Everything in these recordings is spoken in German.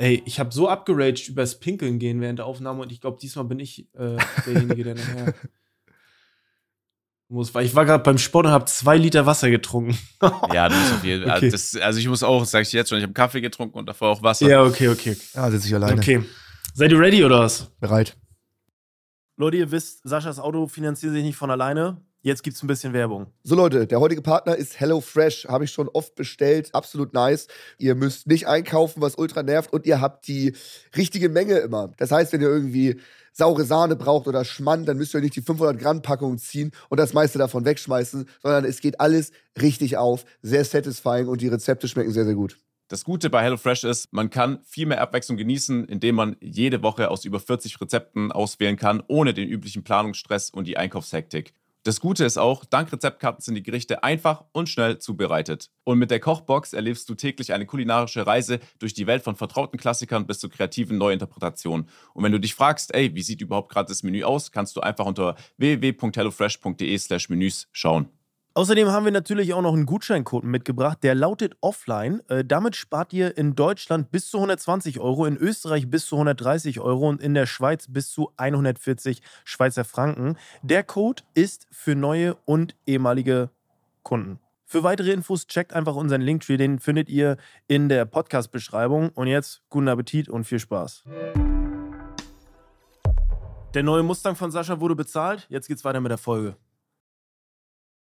Ey, ich habe so abgeraged übers Pinkeln gehen während der Aufnahme und ich glaube, diesmal bin ich äh, derjenige, der nachher muss. Weil ich war gerade beim Sport und habe zwei Liter Wasser getrunken. ja, das ist auf jeden Fall. Okay. Das, also ich muss auch, sag ich jetzt schon, ich habe Kaffee getrunken und davor auch Wasser. ja, okay, okay. Ja, sitze ich alleine. Okay. Seid ihr ready oder was? Bereit. Leute, ihr wisst, Saschas Auto finanziert sich nicht von alleine. Jetzt gibt's ein bisschen Werbung. So Leute, der heutige Partner ist HelloFresh. Habe ich schon oft bestellt. Absolut nice. Ihr müsst nicht einkaufen, was ultra nervt. Und ihr habt die richtige Menge immer. Das heißt, wenn ihr irgendwie saure Sahne braucht oder Schmand, dann müsst ihr nicht die 500 Gramm Packung ziehen und das meiste davon wegschmeißen, sondern es geht alles richtig auf. Sehr satisfying und die Rezepte schmecken sehr, sehr gut. Das Gute bei HelloFresh ist, man kann viel mehr Abwechslung genießen, indem man jede Woche aus über 40 Rezepten auswählen kann, ohne den üblichen Planungsstress und die Einkaufshektik. Das Gute ist auch, dank Rezeptkarten sind die Gerichte einfach und schnell zubereitet. Und mit der Kochbox erlebst du täglich eine kulinarische Reise durch die Welt von vertrauten Klassikern bis zu kreativen Neuinterpretationen. Und wenn du dich fragst, ey, wie sieht überhaupt gerade das Menü aus, kannst du einfach unter www.hellofresh.de/menüs schauen. Außerdem haben wir natürlich auch noch einen Gutscheincode mitgebracht, der lautet Offline. Äh, damit spart ihr in Deutschland bis zu 120 Euro, in Österreich bis zu 130 Euro und in der Schweiz bis zu 140 Schweizer Franken. Der Code ist für neue und ehemalige Kunden. Für weitere Infos checkt einfach unseren Linktree, den findet ihr in der Podcast-Beschreibung. Und jetzt guten Appetit und viel Spaß. Der neue Mustang von Sascha wurde bezahlt. Jetzt geht's weiter mit der Folge.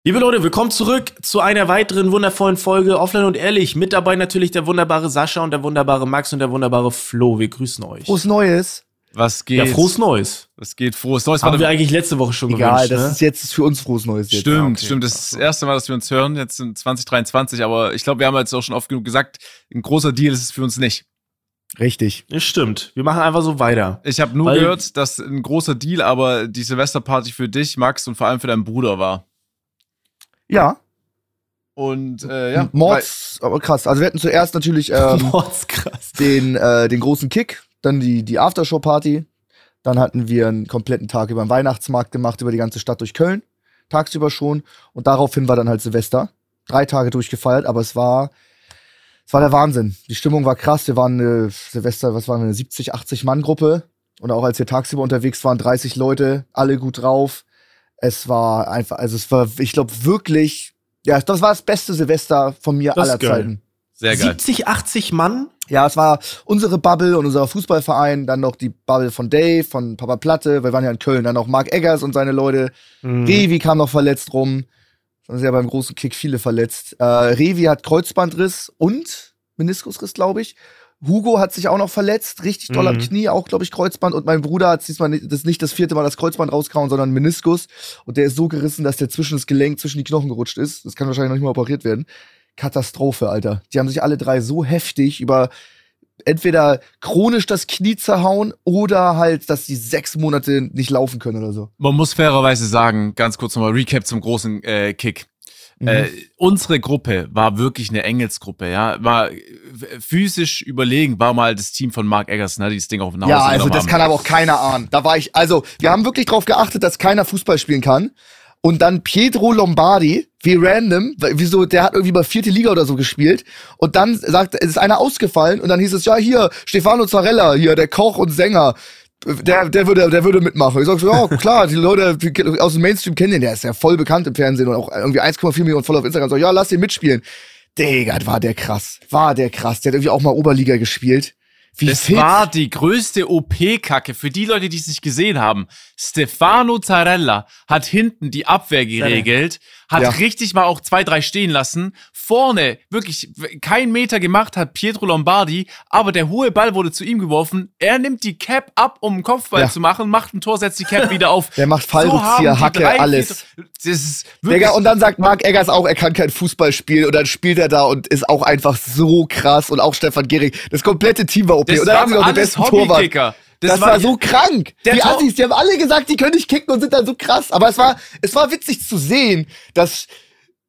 Liebe Leute, willkommen zurück zu einer weiteren wundervollen Folge Offline und Ehrlich. Mit dabei natürlich der wunderbare Sascha und der wunderbare Max und der wunderbare Flo. Wir grüßen euch. Frohes Neues. Was geht? ja, frohes Neues. Was geht? Frohes Neues. Haben wir eigentlich letzte Woche schon Egal, gewünscht, das ne? ist jetzt für uns frohes Neues jetzt. Stimmt, Ah, okay. stimmt. Das ist das erste Mal, dass wir uns hören, jetzt in 2023. Aber ich glaube, wir haben jetzt auch schon oft genug gesagt, ein großer Deal ist es für uns nicht. Richtig. Das stimmt. Wir machen einfach so weiter. Ich habe nur Weil- gehört, dass ein großer Deal aber die Silvesterparty für dich, Max, und vor allem für deinen Bruder war. Ja. Und äh, ja, Mords, aber krass. Also wir hatten zuerst natürlich ähm, Mordskrass. den, äh, den großen Kick, dann die, die Aftershow-Party. Dann hatten wir einen kompletten Tag über den Weihnachtsmarkt gemacht, über die ganze Stadt durch Köln. Tagsüber schon. Und daraufhin war dann halt Silvester. Drei Tage durchgefeiert, aber es war, es war der Wahnsinn. Die Stimmung war krass. Wir waren eine Silvester, was waren wir, eine 70, 80 Mann-Gruppe. Und auch als wir tagsüber unterwegs waren, 30 Leute, alle gut drauf. Es war einfach, also es war, ich glaube wirklich, ja, das war das beste Silvester von mir Das aller geil. Zeiten. Sehr geil. 70, 80 Mann? Ja, es war unsere Bubble und unser Fußballverein, dann noch die Bubble von Dave, von Papa Platte, wir waren ja in Köln, dann noch Mark Eggers und seine Leute. Mhm. Revi kam noch verletzt rum. Dann sind ja beim großen Kick viele verletzt. Äh, Revi hat Kreuzbandriss und Meniskusriss, glaube ich. Hugo hat sich auch noch verletzt, richtig doll am Mhm. Knie, auch, glaube ich, Kreuzband. Und mein Bruder hat diesmal nicht, das ist nicht das vierte Mal das Kreuzband rausgehauen, sondern Meniskus. Und der ist so gerissen, dass der zwischen das Gelenk, zwischen die Knochen gerutscht ist. Das kann wahrscheinlich noch nicht mal operiert werden. Katastrophe, Alter. Die haben sich alle drei so heftig über entweder chronisch das Knie zerhauen oder halt, dass die sechs Monate nicht laufen können oder so. Man muss fairerweise sagen, ganz kurz nochmal Recap zum großen äh, Kick. Äh, unsere Gruppe war wirklich eine Engelsgruppe, ja. War äh, physisch überlegen, war mal das Team von Mark Eggers, ne, die das Ding auf den Haus Ja, also das haben. kann aber auch keiner ahnen. Da war ich, also wir haben wirklich drauf geachtet, dass keiner Fußball spielen kann. Und dann Pietro Lombardi, wie random, wieso, der hat irgendwie mal vierte Liga oder so gespielt. Und dann sagt, es ist einer ausgefallen und dann hieß es, ja, hier, Stefano Zarella, hier, der Koch und Sänger. Der, der würde, der würde mitmachen. Ich sag so, ja, klar, die Leute die aus dem Mainstream kennen den, der ist ja voll bekannt im Fernsehen und auch irgendwie 1,4 Millionen voll auf Instagram. So, ja, lass ihn mitspielen. Digga, war der krass. War der krass. Der hat irgendwie auch mal Oberliga gespielt. Wie Das fit. war die größte OP-Kacke für die Leute, die es nicht gesehen haben. Stefano Zarella hat hinten die Abwehr geregelt, hat Ja. richtig mal auch zwei, drei stehen lassen. Vorne wirklich kein Meter gemacht hat Pietro Lombardi, aber der hohe Ball wurde zu ihm geworfen. Er nimmt die Cap ab, um einen Kopfball Ja. zu machen, macht ein Tor, setzt die Cap wieder auf. Der macht So Fallrückzieher, die Hacke, alles. Das Digga, und dann sagt Marc Eggers auch, er kann kein Fußball spielen und dann spielt er da und ist auch einfach so krass und auch Stefan Gehrig. Das komplette Team war OP. das und dann haben sie noch den besten Torwart. Hobbykicker. Das, war, so krank. Die Tor- Assis, die haben alle gesagt, die können nicht kicken und sind dann so krass. Aber es war, es war witzig zu sehen, dass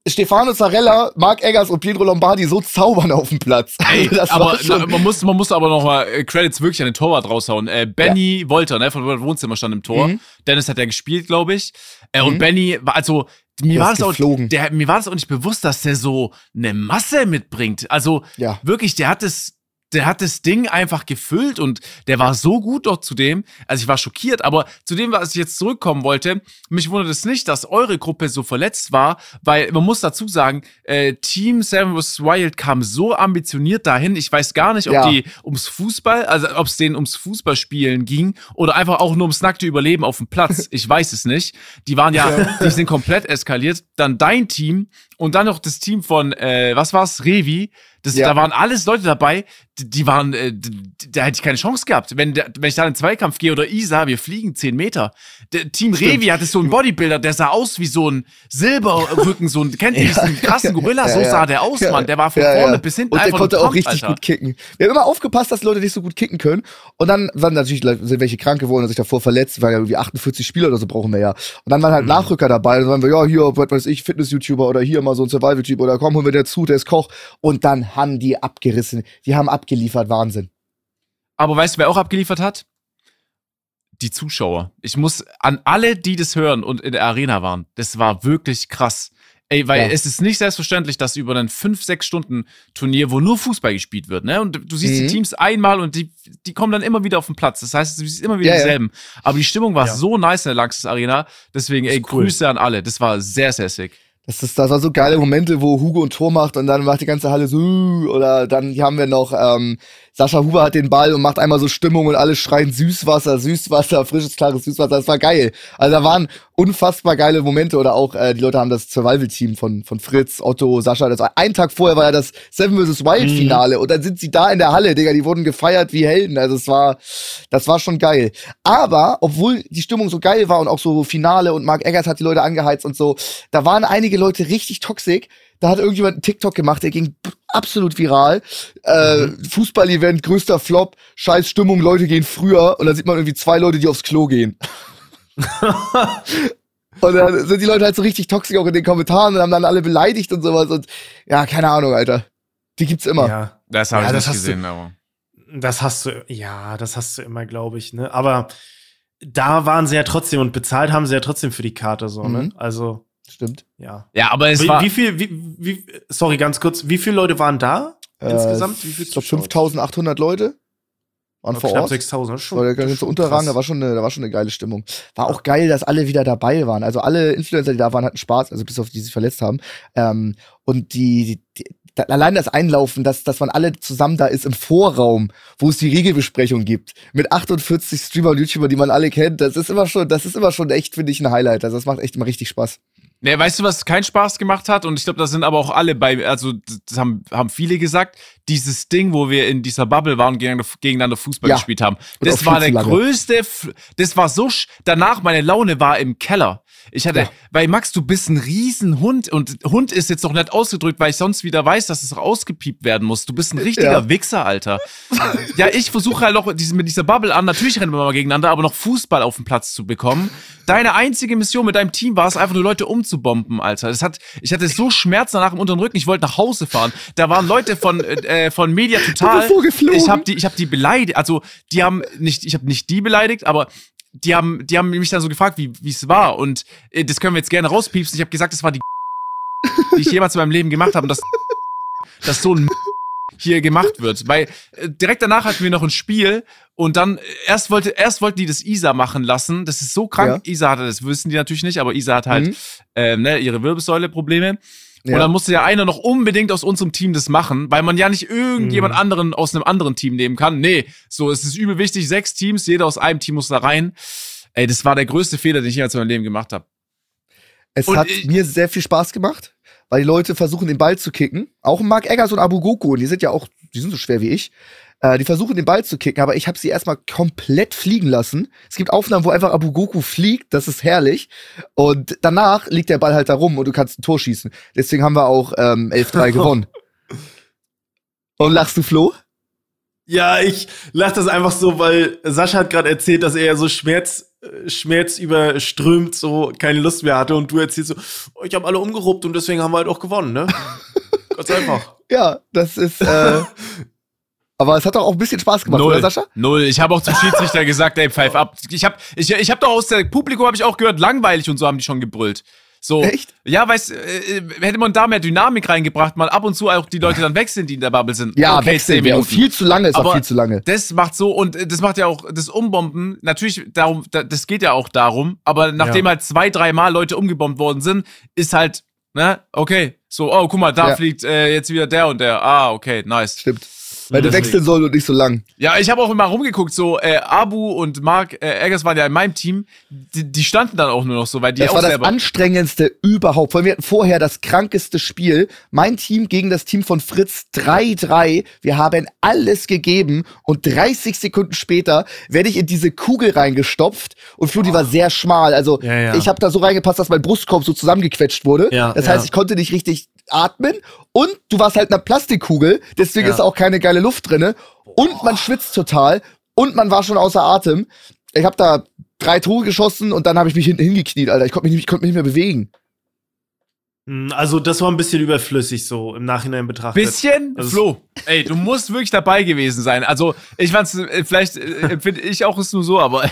Stefano Zarella, Marc Eggers und Pietro Lombardi so zaubern auf dem Platz. Ey, das aber na, man, muss, man muss aber noch mal äh, Credits wirklich an den Torwart raushauen. Äh, Benny Wolter, ne, von Wohnzimmer stand im Tor. Mhm. Dennis hat ja gespielt, glaube ich. Äh, Mhm. Und Benny war, also, mir war, das auch, der, mir war das auch nicht bewusst, dass der so eine Masse mitbringt. Also, Ja. wirklich, der hat es, der hat das Ding einfach gefüllt und der war so gut dort zu dem. Also ich war schockiert, aber zu dem, was ich jetzt zurückkommen wollte, mich wundert es nicht, dass eure Gruppe so verletzt war, weil man muss dazu sagen, äh, Team Seven vs. Wild kam so ambitioniert dahin. Ich weiß gar nicht, ob Ja. die ums Fußball, also ob es denen ums Fußballspielen ging oder einfach auch nur ums nackte Überleben auf dem Platz. Ich weiß es nicht. Die waren ja, die sind komplett eskaliert. Dann dein Team und dann noch das Team von, äh, was war's, Revi. Das, Ja. Da waren alles Leute dabei, die, die waren, äh, da hätte ich keine Chance gehabt. Wenn, der, wenn ich da in den Zweikampf gehe oder Isa, wir fliegen 10 Meter. Der Team Revi hatte so einen Bodybuilder, der sah aus wie so ein Silberrücken, so ein, kennt ihr diesen krassen Gorilla? So Ja, ja. sah der aus, Ja, Mann. Der war von ja, vorne ja. bis hinten Und der konnte auch richtig Alter. gut kicken. Wir haben immer aufgepasst, dass Leute nicht so gut kicken können. Und dann waren natürlich sind welche krank geworden und sich davor verletzt, weil ja irgendwie 48 Spieler oder so brauchen wir ja. Und dann Mhm. waren halt Nachrücker dabei. Und dann waren wir, ja, hier, was weiß ich, Fitness-YouTuber oder hier mal so ein Survival-Typ oder komm, holen wir der zu, der ist Koch. Und dann haben die abgerissen. Die haben abgeliefert, Wahnsinn. Aber weißt du, wer auch abgeliefert hat? Die Zuschauer. Ich muss an alle, die das hören und in der Arena waren, das war wirklich krass. Ey, weil Ja. es ist nicht selbstverständlich, dass über ein 5, 6 Stunden Turnier, wo nur Fußball gespielt wird, ne? Und du siehst Mhm. die Teams einmal und die, die kommen dann immer wieder auf den Platz. Das heißt, du siehst immer wieder Ja, ja. dieselben. Aber die Stimmung war Ja. so nice in der Langsys Arena. Deswegen, ey, cool. Grüße an alle. Das war sehr, sehr sick. Das, ist, das war so geile Momente, wo Hugo ein Tor macht und dann macht die ganze Halle so, oder dann haben wir noch, ähm, Sascha Huber hat den Ball und macht einmal so Stimmung und alle schreien Süßwasser, Süßwasser, frisches, klares Süßwasser. Das war geil. Also da waren unfassbar geile Momente oder auch, äh, die Leute haben das Survival-Team von, von Fritz, Otto, Sascha, das war, einen Tag vorher war ja das Seven vs. Wild Mhm. Finale und dann sind sie da in der Halle, Digga, die wurden gefeiert wie Helden. Also es war, das war schon geil. Aber, obwohl die Stimmung so geil war und auch so Finale und Mark Eggers hat die Leute angeheizt und so, da waren einige Leute richtig toxisch. Da hat irgendjemand einen TikTok gemacht, der ging absolut viral. Äh, Fußball-Event, größter Flop, scheiß Stimmung, Leute gehen früher und dann sieht man irgendwie zwei Leute, die aufs Klo gehen. und dann sind die Leute halt so richtig toxisch auch in den Kommentaren und haben dann alle beleidigt und sowas und ja, keine Ahnung, Alter. Die gibt's immer. Ja, Das habe Ja, ich das nicht hast du- gesehen, aber. das hast du, ja, das hast du immer, glaube ich, ne? Aber da waren sie ja trotzdem und bezahlt haben sie ja trotzdem für die Karte, so, ne? Mhm. Also, Stimmt. ja. Ja, aber es Wie, war. wie viel, wie, wie, sorry, ganz kurz, wie viele Leute waren da insgesamt? Äh, Wie viel ich glaube Zuschauer? 5800 Leute waren vor Knapp Ort. 6000, das ist schon. War der ganze schon Unterrang, krass. da war, schon eine, da war schon eine geile Stimmung. War auch geil, dass alle wieder dabei waren. Also alle Influencer, die da waren, hatten Spaß, also bis auf die, die sich verletzt haben. Ähm, und die, die, da, allein das Einlaufen, dass, dass man alle zusammen da ist im Vorraum, wo es die Regelbesprechung gibt, mit 48 Streamer und YouTuber, die man alle kennt, das ist immer schon, das ist immer schon echt, finde ich, ein Highlight. Also das macht echt immer richtig Spaß. Ne, weißt du, was keinen Spaß gemacht hat? Und ich glaube, da sind aber auch alle bei, also das haben, haben viele gesagt, dieses Ding, wo wir in dieser Bubble waren und gegeneinander, Fußball Ja. gespielt haben. Und Das war der größte, das war so, sch danach meine Laune war im Keller. Ich hatte, Ja. weil Max, du bist ein Riesenhund und Hund ist jetzt noch nicht ausgedrückt, weil ich sonst wieder weiß, dass es auch ausgepiept werden muss. Du bist ein richtiger Ja. Wichser, Alter. ja, ich versuche halt noch mit dieser Bubble an, natürlich rennen wir mal gegeneinander, aber noch Fußball auf den Platz zu bekommen. Deine einzige Mission mit deinem Team war es einfach nur Leute umzubomben, Alter. Das hat, ich hatte so Schmerzen danach im unteren Rücken, ich wollte nach Hause fahren. Da waren Leute von, äh, von Media Total. Ich habe die, ich habe die beleidigt, also die haben nicht, ich habe nicht die beleidigt, aber die haben, die haben mich dann so gefragt, wie es war und äh, das können wir jetzt gerne rauspiepsen. Ich habe gesagt, das war die, die ich jemals in meinem Leben gemacht habe und das, dass so ein hier gemacht wird, weil äh, direkt danach hatten wir noch ein Spiel und dann äh, erst wollte erst wollten die das Isa machen lassen. Das ist so krank. Isa hatte das wissen die natürlich nicht, aber Isa hat halt Mhm. ähm, ne, ihre Wirbelsäule Probleme. Ja. Und dann musste ja einer noch unbedingt aus unserem Team das machen, weil man ja nicht irgendjemand Mhm. anderen aus einem anderen Team nehmen kann. Nee, so es ist übel wichtig, sechs Teams, jeder aus einem Team muss da rein. Ey, das war der größte Fehler, den ich jemals in meinem Leben gemacht habe. Es Und hat ich- mir sehr viel Spaß gemacht, weil die Leute versuchen, den Ball zu kicken. Auch Mark Eggers und Abu Goku, und die sind ja auch, die sind so schwer wie ich. Äh, die versuchen, den Ball zu kicken, aber ich habe sie erstmal komplett fliegen lassen. Es gibt Aufnahmen, wo einfach Abu Goku fliegt, das ist herrlich. Und danach liegt der Ball halt da rum und du kannst ein Tor schießen. Deswegen haben wir auch ähm, 11-3 gewonnen. Und lachst du, Flo? Ja, ich lach das einfach so, weil Sascha hat gerade erzählt, dass er ja so Schmerz, äh, Schmerz überströmt, so keine Lust mehr hatte und du erzählst so, oh, ich habe alle umgeruppt und deswegen haben wir halt auch gewonnen, ne? Ganz einfach. Ja, das ist. Äh, aber es hat doch auch ein bisschen Spaß gemacht, Null. oder Sascha? Null. Ich habe auch zum Schiedsrichter gesagt, ey, pfeif ab. Ich habe ich, ich hab doch aus der Publikum habe ich auch gehört, langweilig und so haben die schon gebrüllt. So, Echt? Ja, weißt äh, hätte man da mehr Dynamik reingebracht, mal ab und zu auch die Leute dann wechseln, die in der Bubble sind. Ja, okay, wechseln wir. Viel zu lange ist Aber auch viel zu lange. Das macht so und äh, das macht ja auch das Umbomben natürlich darum, da- das geht ja auch darum. Aber nachdem Ja. halt zwei, dreimal Leute umgebombt worden sind, ist halt ne okay so oh guck mal da Ja. fliegt äh, jetzt wieder der und der ah okay nice. Stimmt. Weil du Deswegen. wechseln soll und nicht so lang. Ja, ich habe auch immer rumgeguckt, so äh, Abu und Mark äh, Eggers waren ja in meinem Team, die, die standen dann auch nur noch so, weil die Das auch war das anstrengendste überhaupt. Weil wir hatten vorher das krankeste Spiel. Mein Team gegen das Team von Fritz 3-3. Wir haben alles gegeben und 30 Sekunden später werde ich in diese Kugel reingestopft und Flo, die war sehr schmal. Also Ja, ja. ich habe da so reingepasst, dass mein Brustkorb so zusammengequetscht wurde. Ja, das heißt, ich konnte nicht richtig atmen und du warst halt in einer Plastikkugel, deswegen Ja. ist auch keine geile Luft drinne und man schwitzt total und man war schon außer Atem. Ich habe da drei Tore geschossen und dann habe ich mich hinten hingekniet, Alter. Ich konnte mich, nicht- ich konnte mich nicht mehr bewegen. Hm, Also, das war ein bisschen überflüssig so im Nachhinein betrachtet. Bisschen? Also- Flo, ey, du musst wirklich dabei gewesen sein. Also, ich fand's, äh, vielleicht äh, empfinde ich auch es nur so, aber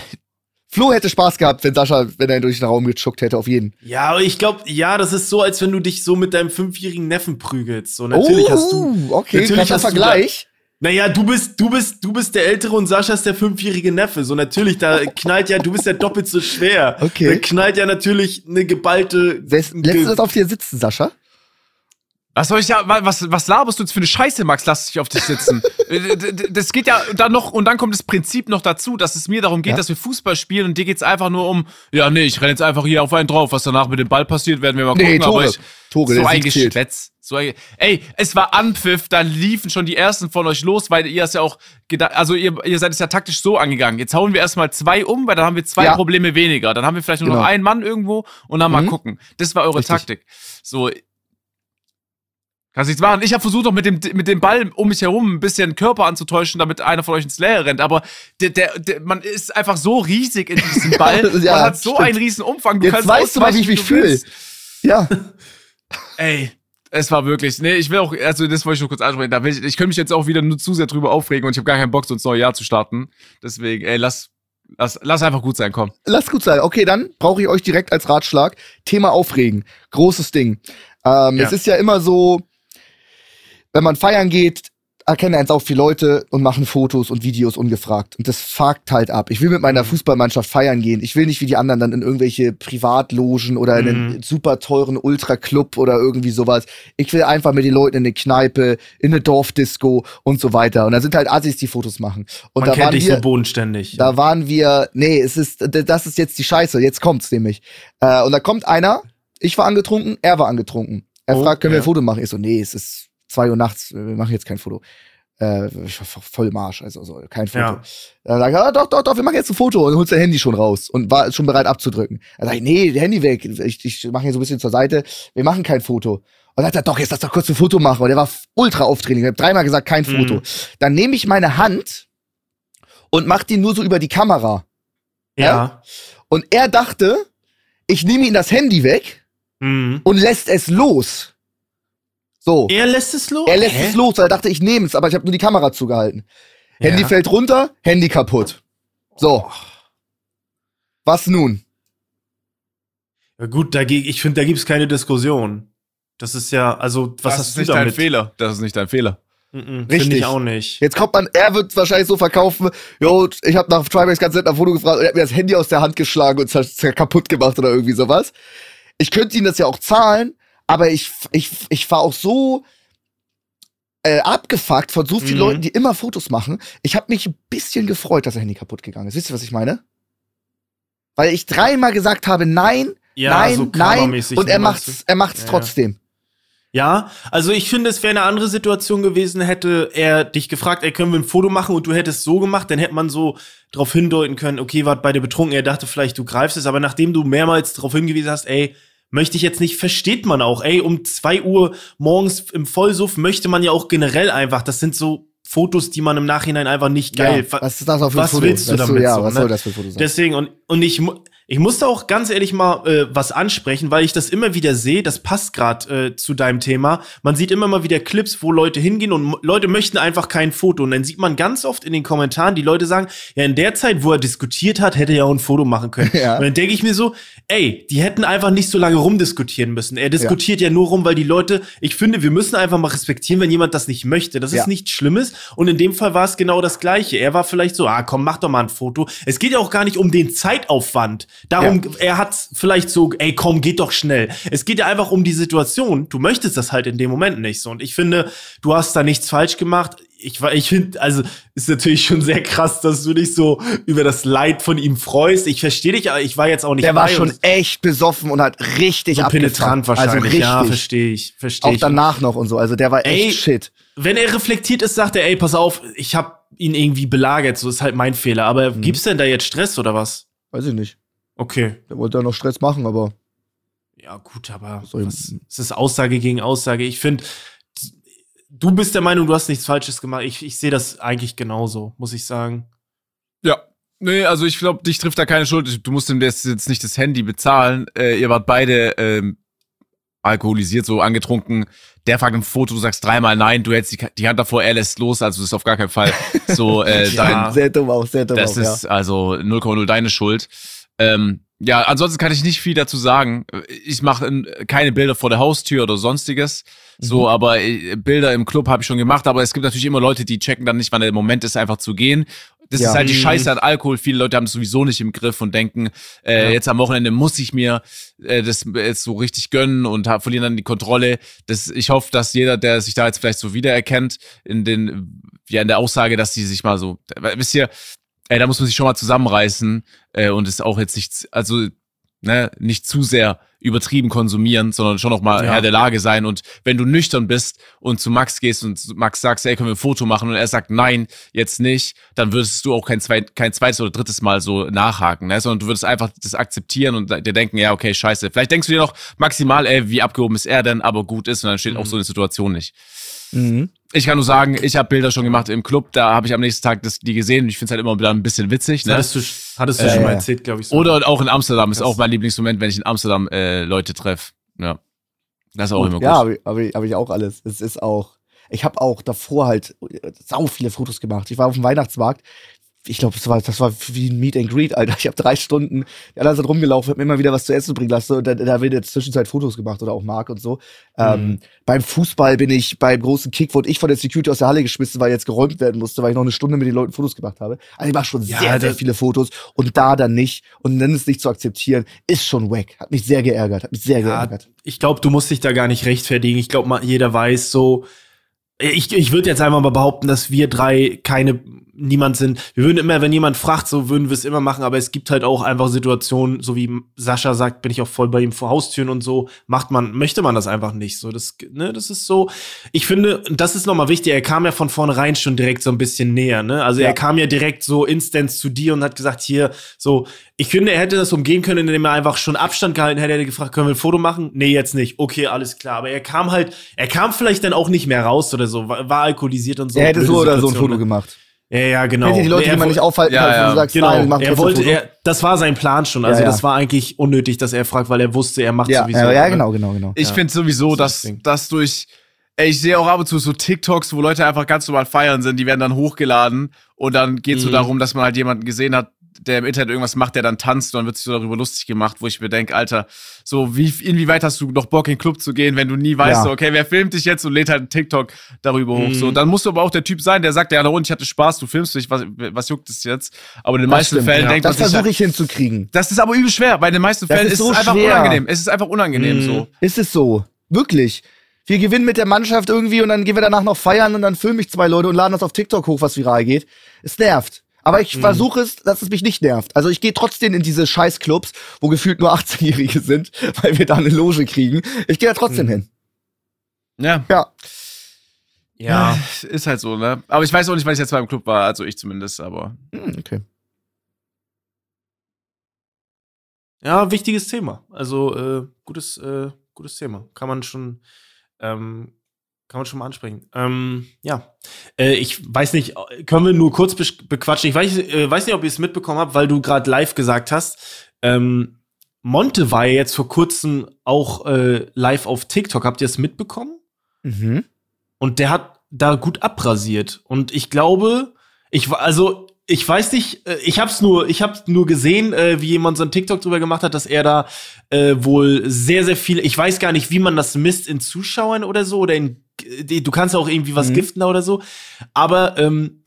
Flo hätte Spaß gehabt, wenn Sascha, wenn er durch den Raum geschuckt hätte, auf jeden. Ja, aber ich glaube, ja, das ist so, als wenn du dich so mit deinem fünfjährigen Neffen prügelst. So, natürlich hast du. Oh, okay, natürlich hast du Vergleich. Naja, du bist, du bist, du bist der Ältere und Sascha ist der fünfjährige Neffe. So, natürlich, da knallt ja, du bist ja doppelt so schwer. Okay. Da knallt ja natürlich eine geballte. Lässt, lässt du das auf dir sitzen, Sascha? Was soll ich ja, wa- was, was laberst du jetzt für eine Scheiße, Max? Lass dich auf dich sitzen. Äh, das geht ja dann noch, und dann kommt das Prinzip noch dazu, dass es mir darum geht, Ja. dass wir Fußball spielen und dir geht's einfach nur um, ja, nee, ich renne jetzt einfach hier auf einen drauf. Was danach mit dem Ball passiert, werden wir mal Nee, gucken. Tore. Aber ich, Tore, so ein. Geschwätz. So ein, ey, es war Anpfiff, da liefen schon die ersten von euch los, weil ihr es ja auch gedacht, also ihr, ihr seid es ja taktisch so angegangen. Jetzt hauen wir erstmal zwei um, weil dann haben wir zwei Ja. Probleme weniger. Dann haben wir vielleicht nur noch Genau. einen Mann irgendwo und dann mal Mhm. gucken. Das war eure Richtig. Taktik. So. Kannst nichts machen. Ich habe versucht, auch mit dem, mit dem Ball um mich herum ein bisschen Körper anzutäuschen, damit einer von euch ins Leere rennt. Aber der, der, der, man ist einfach so riesig in diesem Ball. Ja, man hat so stimmt. einen riesen Umfang. Du Jetzt weißt du wie ich mich fühle. Ja. Ey, es war wirklich. Nee, ich will auch, also das wollte ich nur kurz ansprechen. Da will ich, ich könnte mich jetzt auch wieder nur zu sehr drüber aufregen und ich habe gar keinen Bock, so ins neue Jahr zu starten. Deswegen, ey, lass, lass, lass einfach gut sein, komm. Lass gut sein. Okay, dann brauche ich euch direkt als Ratschlag. Thema Aufregen. Großes Ding. Ähm, Ja. Es ist ja immer so, wenn man feiern geht, erkennen eins auch viele Leute und machen Fotos und Videos ungefragt. Und das fuckt halt ab. Ich will mit Mhm. meiner Fußballmannschaft feiern gehen. Ich will nicht wie die anderen dann in irgendwelche Privatlogen oder in einen Mhm. super teuren Ultra-Club oder irgendwie sowas. Ich will einfach mit den Leuten in eine Kneipe, in eine Dorfdisco und so weiter. Und da sind halt Assis, die Fotos machen. Und Man da kennt waren dich wir, so bodenständig. da waren wir, nee, es ist, das ist jetzt die Scheiße, jetzt kommt's nämlich. Äh, und da kommt einer, ich war angetrunken, er war angetrunken. Er Oh, fragt, können wir ja. ein Foto machen? Ich so, nee, es ist zwei Uhr nachts, wir machen jetzt kein Foto. Äh, ich war voll im Arsch, also so, kein Foto. Ja. Dann sagt er, ah, doch, doch, doch, wir machen jetzt ein Foto und holt sein Handy schon raus und war schon bereit abzudrücken. Dann sag ich, nee, Handy weg, ich, ich mache hier so ein bisschen zur Seite, wir machen kein Foto. Und dann sagt er, doch, jetzt lass doch kurz ein Foto machen. Und der war ultra aufdringlich. Ich habe dreimal gesagt, kein Mhm. Foto. Dann nehme ich meine Hand und mach die nur so über die Kamera. ja. Und er dachte, ich nehme ihm das Handy weg Mhm. und lässt es los. So. Er lässt es los? Er lässt Hä? es los, weil er dachte, ich nehme es, aber ich habe nur die Kamera zugehalten. Handy Ja. fällt runter, Handy kaputt. So. Was nun? Ja, gut, dagegen, ich finde, da gibt's keine Diskussion. Das ist ja, also, was das hast ist du nicht damit? dein Fehler. Das ist nicht dein Fehler. Mhm, Richtig. Finde ich auch nicht. Jetzt kommt man, er wird wahrscheinlich so verkaufen, jo, ich habe nach Trimax ganz nett nach Foto gefragt und er hat mir das Handy aus der Hand geschlagen und zer- zer- kaputt gemacht oder irgendwie sowas. Ich könnte ihm das ja auch zahlen, aber ich, ich, ich war auch so äh, abgefuckt von so vielen Mhm. Leuten, die immer Fotos machen. Ich habe mich ein bisschen gefreut, dass das Handy kaputt gegangen ist. Wisst ihr, was ich meine? Weil ich dreimal gesagt habe, nein, Ja, nein, so nein, und er macht's, er macht's ja. trotzdem. Ja, also ich finde, es wäre eine andere Situation gewesen, hätte er dich gefragt, ey, können wir ein Foto machen und du hättest so gemacht, dann hätte man so darauf hindeuten können, okay, wart beide betrunken, er dachte vielleicht, du greifst es, aber nachdem du mehrmals darauf hingewiesen hast, ey, möchte ich jetzt nicht, versteht man auch, ey, um zwei Uhr morgens im Vollsuff möchte man ja auch generell einfach, das sind so Fotos, die man im Nachhinein einfach nicht geil. Ja, was ist das ein was Foto? willst du damit ja, so, was ne? soll das für ein Foto sein? Deswegen, und, und ich, Ich musste auch ganz ehrlich mal äh, was ansprechen, weil ich das immer wieder sehe. Das passt gerade äh, zu deinem Thema. Man sieht immer mal wieder Clips, wo Leute hingehen und Leute möchten einfach kein Foto. Und dann sieht man ganz oft in den Kommentaren, die Leute sagen, ja, in der Zeit, wo er diskutiert hat, hätte er auch ein Foto machen können. Ja. Und dann denke ich mir so, ey, die hätten einfach nicht so lange rumdiskutieren müssen. Er diskutiert ja. ja nur rum, weil die Leute, ich finde, wir müssen einfach mal respektieren, wenn jemand das nicht möchte. Das ja. ist nichts Schlimmes. Und in dem Fall war es genau das Gleiche. Er war vielleicht so, ah, komm, mach doch mal ein Foto. Es geht ja auch gar nicht um den Zeitaufwand. Darum, ja. er hat vielleicht so, ey, komm, geht doch schnell. Es geht ja einfach um die Situation. Du möchtest das halt in dem Moment nicht so. Und ich finde, du hast da nichts falsch gemacht. Ich, ich finde, also ist natürlich schon sehr krass, dass du dich so über das Leid von ihm freust. Ich verstehe dich, aber ich war jetzt auch nicht. Der war schon echt besoffen und hat richtig so penetrant also wahrscheinlich. Also richtig. Ja, verstehe ich, verstehe ich. Auch danach noch und so. Also der war echt ey, shit. Wenn er reflektiert ist, sagt er, ey, pass auf, ich habe ihn irgendwie belagert. So ist halt mein Fehler. Aber mhm. gibt's denn da jetzt Stress oder was? Weiß ich nicht. Okay. Der wollte ja noch Stress machen, aber. Ja, gut, aber was, es ist Aussage gegen Aussage. Ich finde, du bist der Meinung, du hast nichts Falsches gemacht. Ich, ich sehe das eigentlich genauso, muss ich sagen. Ja. Nee, also ich glaube, dich trifft da keine Schuld. Du musst ihm jetzt nicht das Handy bezahlen. Äh, ihr wart beide ähm, alkoholisiert, so angetrunken. Der fragt im Foto, du sagst dreimal nein, du hältst die, die Hand davor, er lässt los, also das ist auf gar keinen Fall so äh, ja, dein. Sehr dumm auch, sehr dumm Das auch, ist ja. also 0,0 deine Schuld. Ähm, ja, ansonsten kann ich nicht viel dazu sagen. Ich mache keine Bilder vor der Haustür oder sonstiges. So, mhm. aber äh, Bilder im Club habe ich schon gemacht. Aber es gibt natürlich immer Leute, die checken dann nicht, wann der Moment ist, einfach zu gehen. Das ja. ist halt die mhm. Scheiße an Alkohol. Viele Leute haben es sowieso nicht im Griff und denken, äh, ja. jetzt am Wochenende muss ich mir äh, das jetzt so richtig gönnen und hab, verlieren dann die Kontrolle. Das, ich hoffe, dass jeder, der sich da jetzt vielleicht so wiedererkennt, in den, ja, in der Aussage, dass die sich mal so, wisst ihr, ey, da muss man sich schon mal zusammenreißen äh, und ist auch jetzt nicht, also ne, nicht zu sehr übertrieben konsumieren, sondern schon noch mal ja. Herr der Lage sein. Und wenn du nüchtern bist und zu Max gehst und Max sagst, ey, können wir ein Foto machen und er sagt, nein, jetzt nicht, dann würdest du auch kein, zweit, kein zweites oder drittes Mal so nachhaken, ne? sondern du würdest einfach das akzeptieren und dir denken, ja, okay, scheiße. Vielleicht denkst du dir noch maximal, ey, wie abgehoben ist er denn, aber gut ist und dann steht mhm. auch so eine Situation nicht. Mhm. Ich kann nur sagen, ich habe Bilder schon gemacht im Club, da habe ich am nächsten Tag das, die gesehen und ich finde es halt immer wieder ein bisschen witzig. Ne? Hattest du, hattest du äh, schon mal erzählt, glaube ich. So. Oder auch in Amsterdam, das ist auch mein Lieblingsmoment, wenn ich in Amsterdam äh, Leute treffe. Ja. Das ist auch immer gut. Ja, habe ich, hab ich, hab ich auch alles. Es ist auch, ich habe auch davor halt sau viele Fotos gemacht. Ich war auf dem Weihnachtsmarkt ich glaube, das war, das war wie ein Meet and Greet, Alter. Ich habe drei Stunden, die anderen sind rumgelaufen, hab mir immer wieder was zu essen bringen lassen und da, da wird in der Zwischenzeit Fotos gemacht oder auch Marc und so. Ähm, mhm. Ähm, beim Fußball bin ich, beim großen Kick wurde ich von der Security aus der Halle geschmissen, weil jetzt geräumt werden musste, weil ich noch eine Stunde mit den Leuten Fotos gemacht habe. Also ich mache schon ja, sehr, sehr viele Fotos und da dann nicht und dann es nicht zu akzeptieren, ist schon wack. Hat mich sehr geärgert, hat mich sehr ja, geärgert. Ich glaube, du musst dich da gar nicht rechtfertigen. Ich glaube, jeder weiß so, ich, ich würde jetzt einfach mal behaupten, dass wir drei keine niemand sind. Wir würden immer, wenn jemand fragt, so würden wir es immer machen, aber es gibt halt auch einfach Situationen, so wie Sascha sagt, bin ich auch voll bei ihm vor Haustüren und so, macht man, möchte man das einfach nicht. So, das, ne, das ist so. Ich finde, das ist nochmal wichtig, er kam ja von vornherein schon direkt so ein bisschen näher, ne? Also ja. er kam ja direkt so instant zu dir und hat gesagt, hier, so, ich finde, er hätte das umgehen können, indem er einfach schon Abstand gehalten hätte, er hätte gefragt, können wir ein Foto machen? Nee, jetzt nicht. Okay, alles klar. Aber er kam halt, er kam vielleicht dann auch nicht mehr raus oder so, war, war alkoholisiert und so. Er hätte so oder so ein Foto ne? gemacht. Ja, ja, genau. Hätte die Leute, die man nicht aufhalten ja, kann, ja. du sagst, genau. nein, mach er wollte, er, das war sein Plan schon. Also ja, ja. das war eigentlich unnötig, dass er fragt, weil er wusste, er macht ja, sowieso. Ja, ja, genau, genau, genau. Ich ja. finde sowieso, dass, dass durch Ey, ich sehe auch ab und zu so TikToks, wo Leute einfach ganz normal feiern sind, die werden dann hochgeladen und dann geht es mhm. so darum, dass man halt jemanden gesehen hat, der im Internet irgendwas macht, der dann tanzt und dann wird sich so darüber lustig gemacht, wo ich mir denke, Alter, so wie inwieweit hast du noch Bock in den Club zu gehen, wenn du nie weißt, ja. so, okay, wer filmt dich jetzt und lädt halt einen TikTok darüber hoch. Mhm. So, dann musst du aber auch der Typ sein, der sagt, ja, na und ich hatte Spaß, du filmst dich, was, was juckt es jetzt? Aber in den das meisten stimmt, Fällen ja. denkt das man Das versuche ich hinzukriegen. Das ist aber übel schwer. Bei den meisten das Fällen ist, so es einfach schwer. unangenehm. Es ist einfach unangenehm mhm. so. Ist es so? Wirklich? Wir gewinnen mit der Mannschaft irgendwie und dann gehen wir danach noch feiern und dann filme ich zwei Leute und laden das auf TikTok hoch, was viral geht. Es nervt. Aber ich mhm. versuche es, dass es mich nicht nervt. Also ich gehe trotzdem in diese Scheißclubs, wo gefühlt nur 18-Jährige sind, weil wir da eine Loge kriegen. Ich gehe da trotzdem mhm. hin. Ja. Ja. Ja, ist halt so, ne? Aber ich weiß auch nicht, weil ich jetzt mal im Club war, also ich zumindest, aber. Mhm, okay. Ja, wichtiges Thema. Also äh, gutes, äh, gutes Thema. Kann man schon ähm, kann man schon mal ansprechen. Ähm, ja, äh, ich weiß nicht, können wir nur kurz be bequatschen. Ich weiß, äh, weiß nicht, ob ihr es mitbekommen habt, weil du gerade live gesagt hast. Ähm, Monte war ja jetzt vor kurzem auch äh, live auf TikTok. Habt ihr es mitbekommen? Mhm. Und der hat da gut abrasiert. Und ich glaube, ich war, also ich weiß nicht, äh, ich hab's nur, ich hab's nur gesehen, äh, wie jemand so ein TikTok drüber gemacht hat, dass er da äh, wohl sehr, sehr viel, ich weiß gar nicht, wie man das misst in Zuschauern oder so, oder in, du kannst auch irgendwie was Mhm. giften oder so. Aber ähm,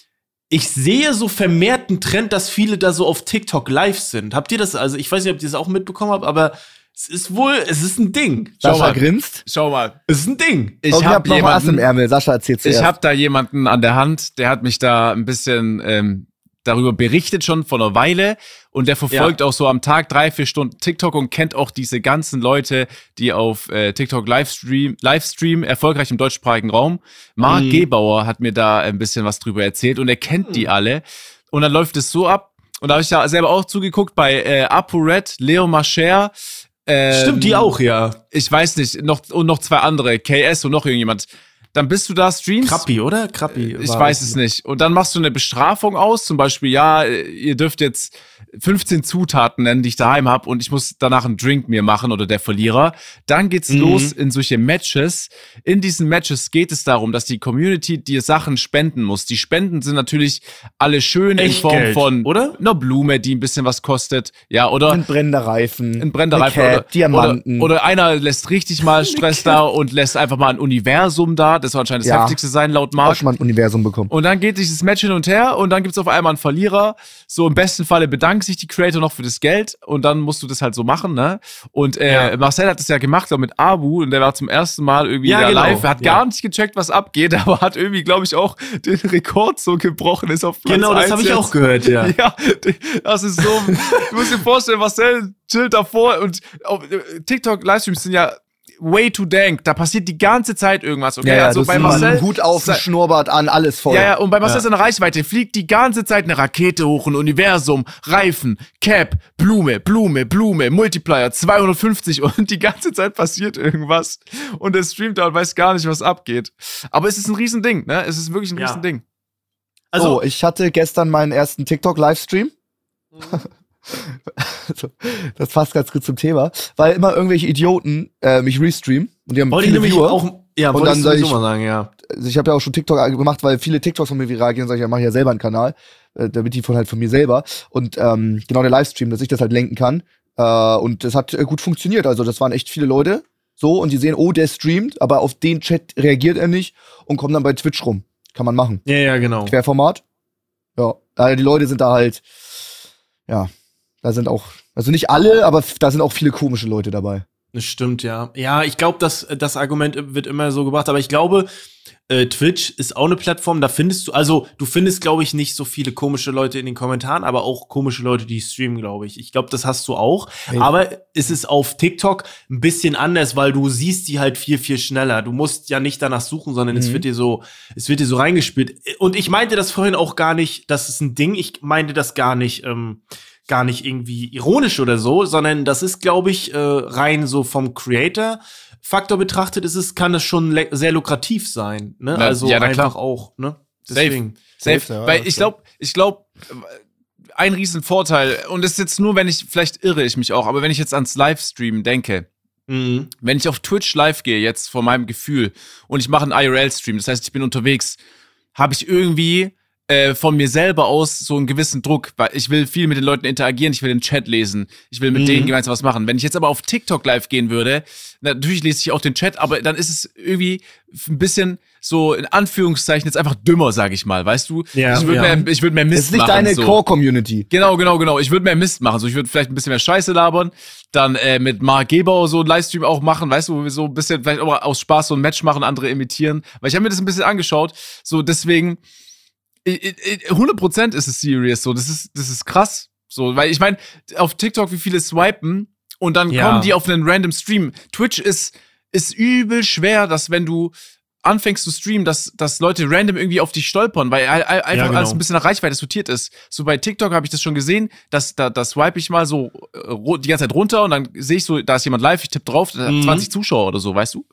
ich sehe so vermehrt einen Trend, dass viele da so auf TikTok live sind. Habt ihr das, also ich weiß nicht, ob ihr das auch mitbekommen habt, aber es ist wohl, es ist ein Ding. Schau Sascha mal. grinst. Schau mal. Es ist ein Ding. Ich ich habe hab noch was im Ärmel. Sascha erzählt ich hab da jemanden an der Hand, der hat mich da ein bisschen ähm, darüber berichtet schon vor einer Weile und der verfolgt auch so am Tag drei, vier Stunden TikTok und kennt auch diese ganzen Leute, die auf äh, TikTok Livestream, Livestream erfolgreich im deutschsprachigen Raum. Marc Mhm. Gebauer hat mir da ein bisschen was drüber erzählt und er kennt die alle und dann läuft es so ab und da habe ich ja selber auch zugeguckt bei äh, ApoRed, Leo Mascher. Ähm, Stimmt, die auch, ja. Ich weiß nicht, noch und noch zwei andere, KS und noch irgendjemand. Dann bist du da, streamst. Krappi, oder? Krappi. Ich weiß es nicht. Und dann machst du eine Bestrafung aus, zum Beispiel, ja, ihr dürft jetzt 15 Zutaten nennen, die ich daheim habe und ich muss danach einen Drink mir machen oder der Verlierer. Dann geht's Mhm. los in solche Matches. In diesen Matches geht es darum, dass die Community dir Sachen spenden muss. Die Spenden sind natürlich alle schön in Form Echtgeld, von oder? einer Blume, die ein bisschen was kostet. Ja, oder ein brennender Reifen. ein brennender eine Reifen Cap, oder, Diamanten. Oder, oder einer lässt richtig mal Stress da und lässt einfach mal ein Universum da. Das soll anscheinend das Ja. heftigste sein, laut auch Mark. schon mal ein Universum bekommen. Und dann geht dieses Match hin und her und dann gibt's auf einmal einen Verlierer. So im besten Falle bedankt sich die Creator noch für das Geld und dann musst du das halt so machen, ne? Und äh, Ja. Marcel hat das ja gemacht auch mit Abu und der war zum ersten Mal irgendwie Ja, da genau. live. Er hat Ja. gar nicht gecheckt, was abgeht, aber hat irgendwie, glaube ich, auch den Rekord so gebrochen, ist auf Platz Genau, das habe ich auch gehört, ja. Ja, das ist so. du musst dir vorstellen, Marcel chillt davor und äh, TikTok-Livestreams sind ja way too dank. Da passiert die ganze Zeit irgendwas. Okay, also das bei ist immer Marcel. Hut auf, Schnurrbart an, alles voll. ja, ja, und bei Marcel Ja. seiner Reichweite fliegt die ganze Zeit eine Rakete hoch, ein Universum, Reifen, Cap, Blume, Blume, Blume, Multiplier, 250 und die ganze Zeit passiert irgendwas. Und er streamt da und weiß gar nicht, was abgeht. Aber es ist ein Riesending, ne? Es ist wirklich ein Ja. Riesending. Also, oh, ich hatte gestern meinen ersten TikTok-Livestream. Also, das passt ganz gut zum Thema, weil immer irgendwelche Idioten äh, mich restreamen und die haben wollte ich viele nämlich Viewer. auch, ja, Und dann ich sag ich- mal sagen, ja. Also ich habe ja auch schon TikTok gemacht, weil viele TikToks von mir viral gehen, sag ich, ja, mache ich ja selber einen Kanal, äh, damit die von halt von mir selber und ähm, genau der Livestream, dass ich das halt lenken kann äh, und das hat äh, gut funktioniert. Also das waren echt viele Leute so und die sehen, oh, der streamt, aber auf den Chat reagiert er nicht und kommt dann bei Twitch rum. Kann man machen. Ja, ja, genau. Querformat. Ja, also die Leute sind da halt, ja, da sind auch, also nicht alle, aber da sind auch viele komische Leute dabei. Das stimmt, ja. Ja, ich glaube, das, das Argument wird immer so gebracht, aber ich glaube, äh, Twitch ist auch eine Plattform, da findest du, also du findest, glaube ich, nicht so viele komische Leute in den Kommentaren, aber auch komische Leute, die streamen, glaube ich. Ich glaube, das hast du auch. Hey. Aber es ist auf TikTok ein bisschen anders, weil du siehst die halt viel, viel schneller. Du musst ja nicht danach suchen, sondern es Mhm. wird dir so, es wird dir so reingespielt. Und ich meinte das vorhin auch gar nicht, das ist ein Ding, ich meinte das gar nicht, ähm, gar nicht irgendwie ironisch oder so, sondern das ist, glaube ich, äh, rein so vom Creator-Faktor betrachtet, ist es, kann es schon le- sehr lukrativ sein. Ne? Na, also ja, einfach klar. auch, ne? Deswegen. Safe. Safe, ja, Weil ich glaube, ich glaube, ein Riesenvorteil, und das ist jetzt nur, wenn ich, vielleicht irre ich mich auch, aber wenn ich jetzt ans Livestream denke, Mhm. wenn ich auf Twitch live gehe, jetzt von meinem Gefühl, und ich mache einen IRL-Stream, das heißt, ich bin unterwegs, habe ich irgendwie äh, von mir selber aus so einen gewissen Druck, weil ich will viel mit den Leuten interagieren, ich will den Chat lesen, ich will mit Mhm. denen gemeinsam was machen. Wenn ich jetzt aber auf TikTok live gehen würde, natürlich lese ich auch den Chat, aber dann ist es irgendwie ein bisschen so in Anführungszeichen jetzt einfach dümmer, sag ich mal, weißt du? Ja, ich würde ja. mehr, ich würd mehr Das Mist ist nicht machen. deine so. Core-Community. Genau, genau, genau. Ich würde mehr Mist machen. So, ich würde vielleicht ein bisschen mehr Scheiße labern, dann äh, mit Mark Geber so einen Livestream auch machen, weißt du, wo wir so ein bisschen vielleicht auch aus Spaß so ein Match machen, andere imitieren. Weil ich habe mir das ein bisschen angeschaut. So, deswegen, i- i- i- 100% ist es serious. So, das ist, das ist krass. So, weil ich meine, auf TikTok, wie viele swipen und dann Ja. kommen die auf einen random Stream. Twitch ist, ist übel schwer, dass wenn du anfängst zu streamen, dass, dass Leute random irgendwie auf dich stolpern, weil einfach genau. alles ein bisschen nach Reichweite sortiert ist. So bei TikTok habe ich das schon gesehen, dass da, da swipe ich mal so äh, die ganze Zeit runter und dann sehe ich so, da ist jemand live, ich tippe drauf, da hat Mhm. 20 Zuschauer oder so, weißt du?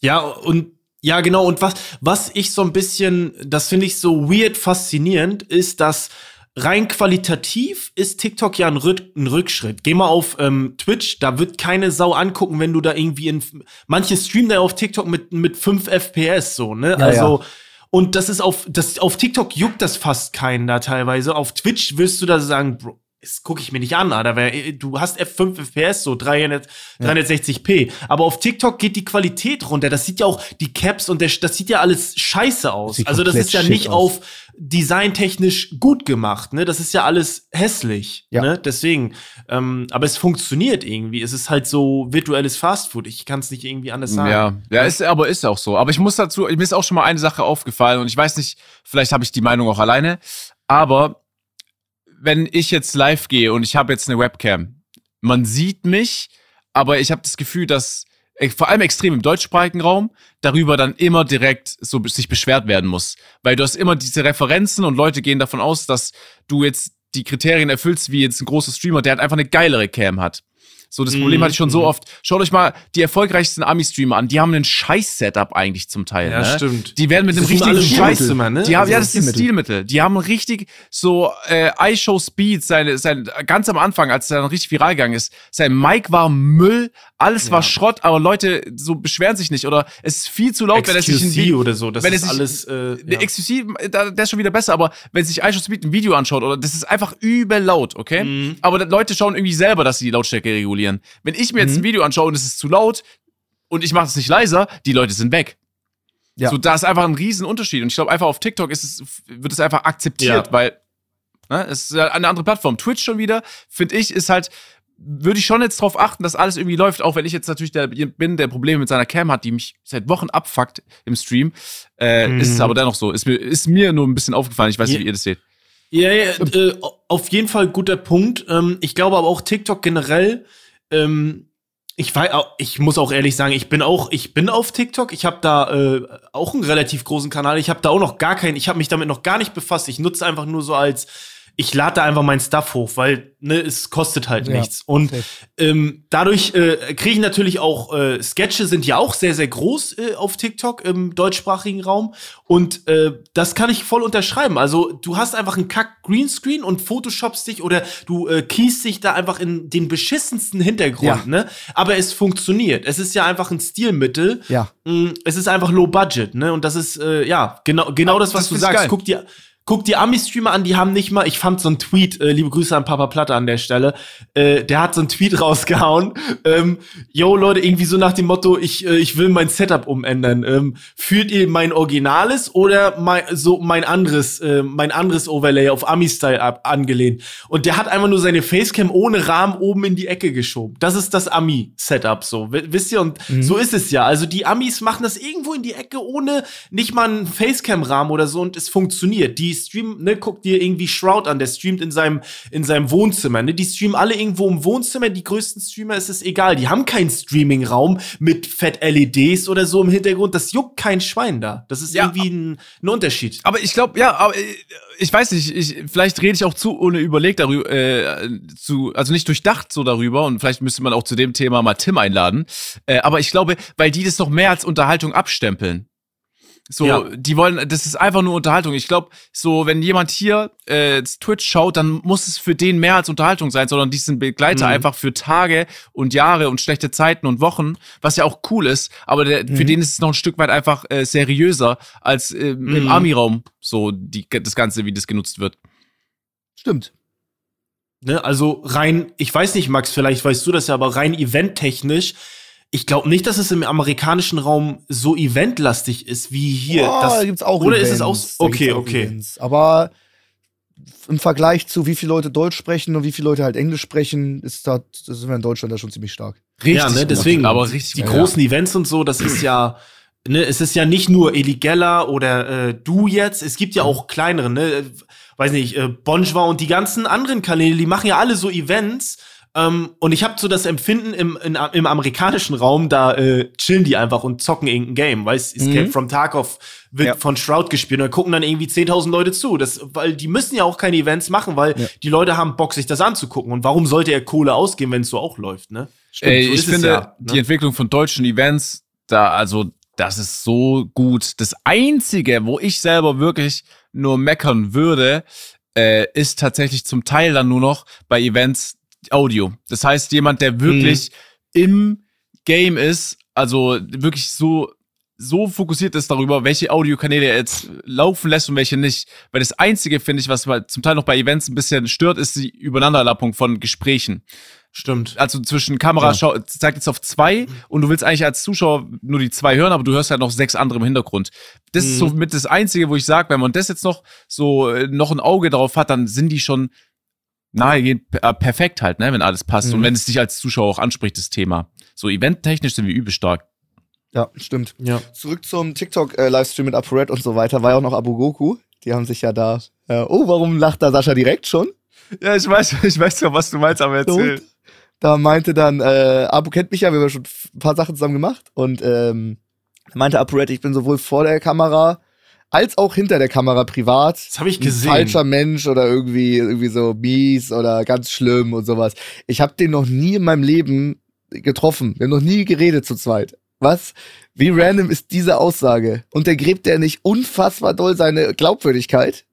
Ja, und ja, genau. Und was, was ich so ein bisschen, das finde ich so weird faszinierend, ist, dass rein qualitativ ist TikTok ja ein, Rück ein Rückschritt. Geh mal auf ähm, Twitch, da wird keine Sau angucken, wenn du da irgendwie in. Manche streamen da auf TikTok mit, mit 5 FPS so, ne? Ja, also. ja. Und das ist auf, das, auf TikTok juckt das fast keinen da teilweise. Auf Twitch wirst du da sagen, Bro, das gucke ich mir nicht an, Alter. Weil du hast F5 FPS, so 300, 360p. Aber auf TikTok geht die Qualität runter. Das sieht ja auch, die Caps und der, das sieht ja alles scheiße aus. Sieht Also das ist ja nicht aus. auf designtechnisch gut gemacht, ne? Das ist ja alles hässlich, Ja. ne? Deswegen, ähm, aber es funktioniert irgendwie. Es ist halt so virtuelles Fastfood. Ich kann es nicht irgendwie anders sagen. Ja, ja, ist, aber ist auch so. Aber ich muss dazu, mir ist auch schon mal eine Sache aufgefallen und ich weiß nicht, vielleicht habe ich die Meinung auch alleine, aber wenn ich jetzt live gehe und ich habe jetzt eine Webcam, man sieht mich, aber ich habe das Gefühl, dass äh, vor allem extrem im deutschsprachigen Raum darüber dann immer direkt so sich beschwert werden muss, weil du hast immer diese Referenzen und Leute gehen davon aus, dass du jetzt die Kriterien erfüllst, wie jetzt ein großer Streamer, der halt einfach eine geilere Cam hat. So, das Problem Mhm, hatte ich schon so mhm. oft. Schaut euch mal die erfolgreichsten Ami-Streamer an. Die haben einen Scheiß-Setup eigentlich zum Teil. Ja, ne? stimmt. Die werden mit einem Das richtigen Scheiß. Ne? Die haben, Also ja, das sind Stilmittel. Stilmittel. Die haben richtig so äh, iShow Speed, seine, sein, ganz am Anfang, als er dann richtig viral gegangen ist, sein Mic war Müll, alles war Ja. Schrott, aber Leute so beschweren sich nicht oder es ist viel zu laut, wenn es sich ein XQC Vi- oder so. Das wenn ist es sich- alles. Äh, der XQC, da- der ist schon wieder besser, aber wenn sich iShow Speed ein Video anschaut, oder das ist einfach übel laut, okay? Mhm. Aber Leute schauen irgendwie selber, dass sie die Lautstärke regulieren. Wenn ich mir jetzt Mhm. ein Video anschaue und es ist zu laut und ich mache es nicht leiser, die Leute sind weg. Ja. So, da ist einfach ein riesen Unterschied. Und ich glaube, einfach auf TikTok ist es, wird es einfach akzeptiert, Ja. weil ne, es ist ja eine andere Plattform. Twitch schon wieder, finde ich, ist halt, würde ich schon jetzt drauf achten, dass alles irgendwie läuft, auch wenn ich jetzt natürlich der bin, der Probleme mit seiner Cam hat, die mich seit Wochen abfuckt im Stream. Äh, Mhm. Ist es aber dennoch so. Ist mir, ist mir nur ein bisschen aufgefallen. Ich weiß nicht, Ja. wie ihr das seht. Ja, ja äh, auf jeden Fall guter Punkt. Ähm, ich glaube aber auch TikTok generell. Ähm, ich, weiß, ich muss auch ehrlich sagen, ich bin auch, ich bin auf TikTok. Ich habe da äh, auch einen relativ großen Kanal. Ich habe da auch noch gar keinen. Ich habe mich damit noch gar nicht befasst. Ich nutze einfach nur so als ich lade da einfach mein Stuff hoch, weil ne, es kostet halt Ja, nichts. Und ähm, dadurch äh, kriege ich natürlich auch, äh, Sketche sind ja auch sehr, sehr groß äh, auf TikTok im deutschsprachigen Raum. Und äh, das kann ich voll unterschreiben. Also du hast einfach einen Kack Greenscreen und photoshopst dich oder du äh, kiest dich da einfach in den beschissensten Hintergrund, Ja. ne? Aber es funktioniert. Es ist ja einfach ein Stilmittel. Ja. Mm, Es ist einfach low budget, ne? Und das ist, äh, ja, genau, genau das, was das du sagst. geil. Guck dir, guck die Ami-Streamer an, die haben nicht mal, ich fand so einen Tweet, äh, liebe Grüße an Papa Platte an der Stelle, äh, der hat so einen Tweet rausgehauen, ähm, yo Leute, irgendwie so nach dem Motto, ich, äh, ich will mein Setup umändern. Ähm, fühlt ihr mein Originales oder mein, so mein anderes, äh, mein anderes Overlay auf Ami-Style ab, angelehnt? Und der hat einfach nur seine Facecam ohne Rahmen oben in die Ecke geschoben. Das ist das Ami-Setup so. Wisst ihr? Und so ist es ja. Also die Amis machen das irgendwo in die Ecke ohne nicht mal einen Facecam-Rahmen oder so und es funktioniert. Die streamen, ne, guck dir irgendwie Shroud an, der streamt in seinem, in seinem Wohnzimmer, ne? Die streamen alle irgendwo im Wohnzimmer, die größten Streamer ist es egal. Die haben keinen Streaming-Raum mit fett LEDs oder so im Hintergrund. Das juckt kein Schwein da. Das ist Ja, irgendwie ein, ein Unterschied. Aber ich glaube, ja, aber äh, ich weiß nicht, ich, vielleicht rede ich auch zu ohne überlegt darüber, äh, zu, also nicht durchdacht so darüber und vielleicht müsste man auch zu dem Thema mal Tim einladen. Äh, aber ich glaube, weil die das noch mehr als Unterhaltung abstempeln. So, Ja. die wollen, das ist einfach nur Unterhaltung. Ich glaube, so, wenn jemand hier äh, Twitch schaut, dann muss es für den mehr als Unterhaltung sein, sondern die sind Begleiter Mhm. einfach für Tage und Jahre und schlechte Zeiten und Wochen, was ja auch cool ist, aber der, für Mhm. den ist es noch ein Stück weit einfach äh, seriöser als äh, im Mhm. Ami-Raum, so die, das Ganze, wie das genutzt wird. Stimmt. Ne, also rein, ich weiß nicht, Max, vielleicht weißt du das ja, aber rein eventtechnisch, ich glaube nicht, dass es im amerikanischen Raum so eventlastig ist wie hier. Boah, das, da gibt's auch oder Events. ist es auch? Okay, auch okay. Events. Aber im Vergleich zu wie viele Leute Deutsch sprechen und wie viele Leute halt Englisch sprechen, ist da, das sind wir in Deutschland da schon ziemlich stark. Richtig ja, ne, deswegen. aber richtig die gut. großen Events und so, das ist ja, ne, es ist ja nicht nur Eligella oder äh, du jetzt, es gibt ja auch kleinere, ne, weiß nicht, äh, Bonjwa und die ganzen anderen Kanäle, die machen ja alle so Events. Ähm, und ich habe so das Empfinden im, in, im amerikanischen Raum, da äh, chillen die einfach und zocken irgendein Game, weißt Escape Mhm. from Tarkov wird Ja. von Shroud gespielt und da gucken dann irgendwie 10.000 Leute zu. Das, weil die müssen ja auch keine Events machen, weil Ja. die Leute haben Bock, sich das anzugucken. Und warum sollte er Kohle ausgeben, wenn es so auch läuft, ne? Ey, so ich finde, ja, ne? die Entwicklung von deutschen Events, da, also, das ist so gut. Das Einzige, wo ich selber wirklich nur meckern würde, äh, ist tatsächlich zum Teil dann nur noch bei Events Audio. Das heißt, jemand, der wirklich mhm. im Game ist, also wirklich so so fokussiert ist darüber, welche Audiokanäle er jetzt laufen lässt und welche nicht. Weil das Einzige, finde ich, was zum Teil noch bei Events ein bisschen stört, ist die Übereinanderlappung von Gesprächen. Stimmt. Also zwischen Kamera, ja. zeigt jetzt auf zwei und du willst eigentlich als Zuschauer nur die zwei hören, aber du hörst halt noch sechs andere im Hintergrund. Das mhm. ist so mhm. mit das Einzige, wo ich sage, wenn man das jetzt noch so äh, noch ein Auge drauf hat, dann sind die schon nahegehend äh, perfekt halt, ne, wenn alles passt mhm. und wenn es dich als Zuschauer auch anspricht, das Thema. So eventtechnisch sind wir übel stark. Ja, stimmt. Ja. Zurück zum TikTok-Livestream mit ApoRed und so weiter, war ja auch noch Abu Goku. Die haben sich ja da. Äh, oh, warum lacht da Sascha direkt schon? Ja, ich weiß, ich weiß ja, was du meinst, aber erzähl. da meinte dann, äh, Abu kennt mich ja, wir haben ja schon ein paar Sachen zusammen gemacht. Und ähm, meinte ApoRed, ich bin sowohl vor der Kamera als auch hinter der Kamera privat. Das habe ich gesehen. Ein falscher Mensch oder irgendwie, irgendwie so mies oder ganz schlimm und sowas. Ich habe den noch nie in meinem Leben getroffen. Wir haben noch nie geredet zu zweit. Was? Wie random ist diese Aussage? Und der gräbt der nicht unfassbar doll seine Glaubwürdigkeit?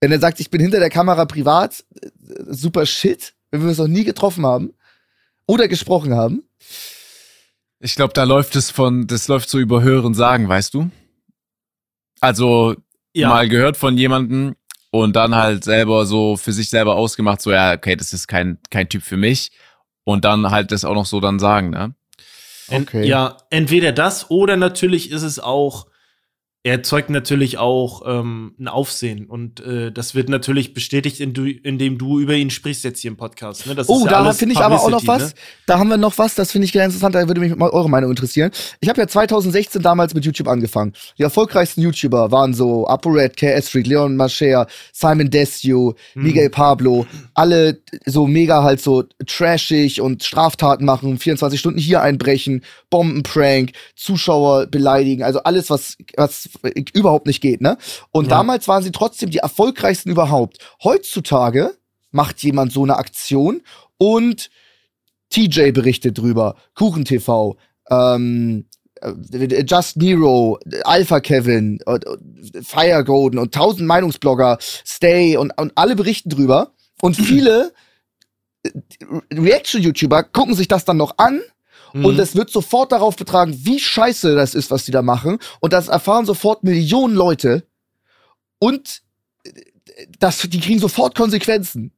Wenn er sagt, ich bin hinter der Kamera privat, äh, super shit, wenn wir uns noch nie getroffen haben oder gesprochen haben. Ich glaube, da läuft es von, das läuft so über Hören sagen, weißt du? Also ja. mal gehört von jemandem und dann halt selber so für sich selber ausgemacht, so ja, okay, das ist kein, kein Typ für mich und dann halt das auch noch so dann sagen, ne? Okay. ja, entweder das oder natürlich ist es auch er erzeugt natürlich auch ähm, ein Aufsehen und äh, das wird natürlich bestätigt, in du, indem du über ihn sprichst jetzt hier im Podcast. Ne? oh, ja da finde ich aber auch noch was. Ne? Da haben wir noch was, das finde ich ganz interessant, da würde mich mal eure Meinung interessieren. Ich habe ja 2016 damals mit YouTube angefangen. Die erfolgreichsten YouTuber waren so ApoRed, KS Freak, Leon Mascher, Simon Desue, hm. Miguel Pablo, alle so mega halt so trashig und Straftaten machen, 24 Stunden hier einbrechen, Bombenprank, Zuschauer beleidigen, also alles, was, was überhaupt nicht geht, ne? Und ja. damals waren sie trotzdem die erfolgreichsten überhaupt. Heutzutage macht jemand so eine Aktion und TJ berichtet drüber, Kuchen TV, ähm, äh, Just Nero, Alpha Kevin, Fire Golden und tausend Meinungsblogger, Stay und, und alle berichten drüber. Und viele äh, Reaction-YouTuber gucken sich das dann noch an Mhm. Und es wird sofort darauf betragen, wie scheiße das ist, was die da machen. Und das erfahren sofort Millionen Leute. Und das, die kriegen sofort Konsequenzen.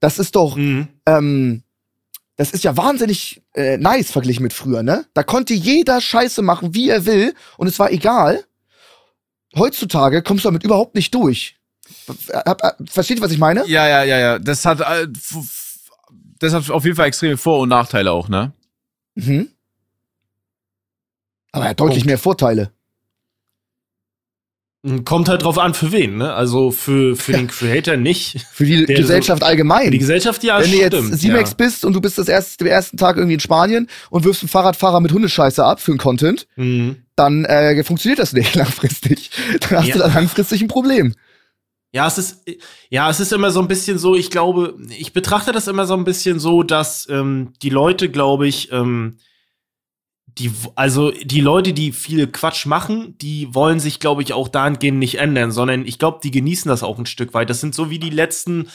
Das ist doch, mhm. ähm, das ist ja wahnsinnig äh, nice verglichen mit früher, ne? Da konnte jeder Scheiße machen, wie er will, und es war egal. Heutzutage kommst du damit überhaupt nicht durch. Versteht ihr, was ich meine? Ja, ja, ja, ja. Das hat, äh, das hat auf jeden Fall extreme Vor- und Nachteile auch, ne? Mhm. Aber er hat deutlich Punkt. mehr Vorteile. Kommt halt drauf an, für wen, ne? Also für, für den Creator nicht. Für die Gesellschaft so, allgemein. Die Gesellschaft, ja, Wenn du jetzt Simex ja. bist und du bist das erste, den ersten Tag irgendwie in Spanien und wirfst einen Fahrradfahrer mit Hundescheiße ab für einen Content, mhm. dann äh, funktioniert das nicht langfristig. Dann hast ja. du da langfristig ein Problem. Ja, es ist, ja, es ist immer so ein bisschen so, ich glaube, ich betrachte das immer so ein bisschen so, dass ähm, die Leute, glaube ich, ähm, die, also die Leute, die viel Quatsch machen, die wollen sich, glaube ich, auch dahingehend nicht ändern, sondern ich glaube, die genießen das auch ein Stück weit. Das sind so wie die letzten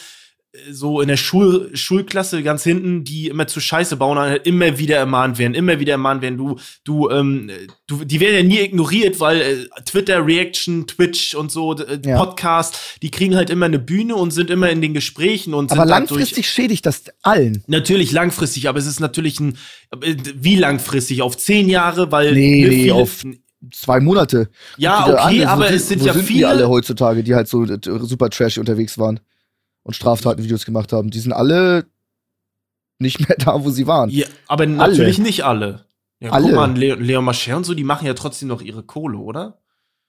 so in der Schul Schulklasse ganz hinten, die immer zu Scheiße bauen, halt immer wieder ermahnt werden, immer wieder ermahnt werden. Du, du, ähm, du, die werden ja nie ignoriert, weil äh, Twitter, Reaction, Twitch und so, äh, ja. Podcast, die kriegen halt immer eine Bühne und sind immer in den Gesprächen und aber langfristig schädigt das allen. Natürlich langfristig, aber es ist natürlich ein, äh, wie langfristig? Auf zehn Jahre, weil nee, nee auf zwei Monate. Ja, okay, an, aber es sind ja sind viele. Die alle heutzutage, die halt so äh, super trashy unterwegs waren und Straftatenvideos gemacht haben. Die sind alle nicht mehr da, wo sie waren. Ja, aber natürlich nicht alle. Ja, alle. Guck mal, Leo, Leo Mascher und so, die machen ja trotzdem noch ihre Kohle, oder?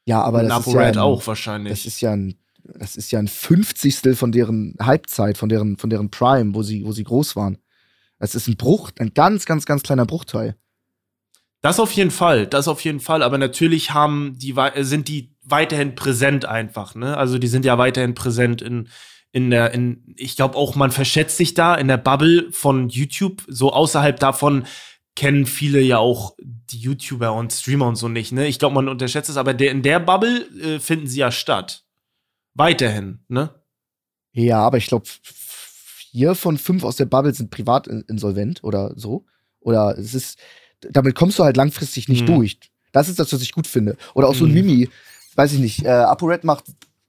Ja, aber und das Napo ist ja ein, auch wahrscheinlich. Das ist ja ein, das ist ja ein Fünfzigstel von deren Halbzeit, von deren, von deren Prime, wo sie, wo sie groß waren. Das ist ein Bruch, ein ganz, ganz, ganz kleiner Bruchteil. Das auf jeden Fall, das auf jeden Fall. Aber natürlich haben die, sind die weiterhin präsent einfach, ne? Also die sind ja weiterhin präsent in, in der, in, ich glaube auch, man verschätzt sich da in der Bubble von YouTube. So außerhalb davon kennen viele ja auch die YouTuber und Streamer und so nicht. Ne? Ich glaube, man unterschätzt es, aber der, in der Bubble äh, finden sie ja statt. Weiterhin, ne? Ja, aber ich glaube, vier von fünf aus der Bubble sind privat insolvent oder so. Oder es ist, damit kommst du halt langfristig nicht mhm. durch. Das ist das, was ich gut finde. Oder auch so ein mhm. Mimi, weiß ich nicht, äh, ApoRed macht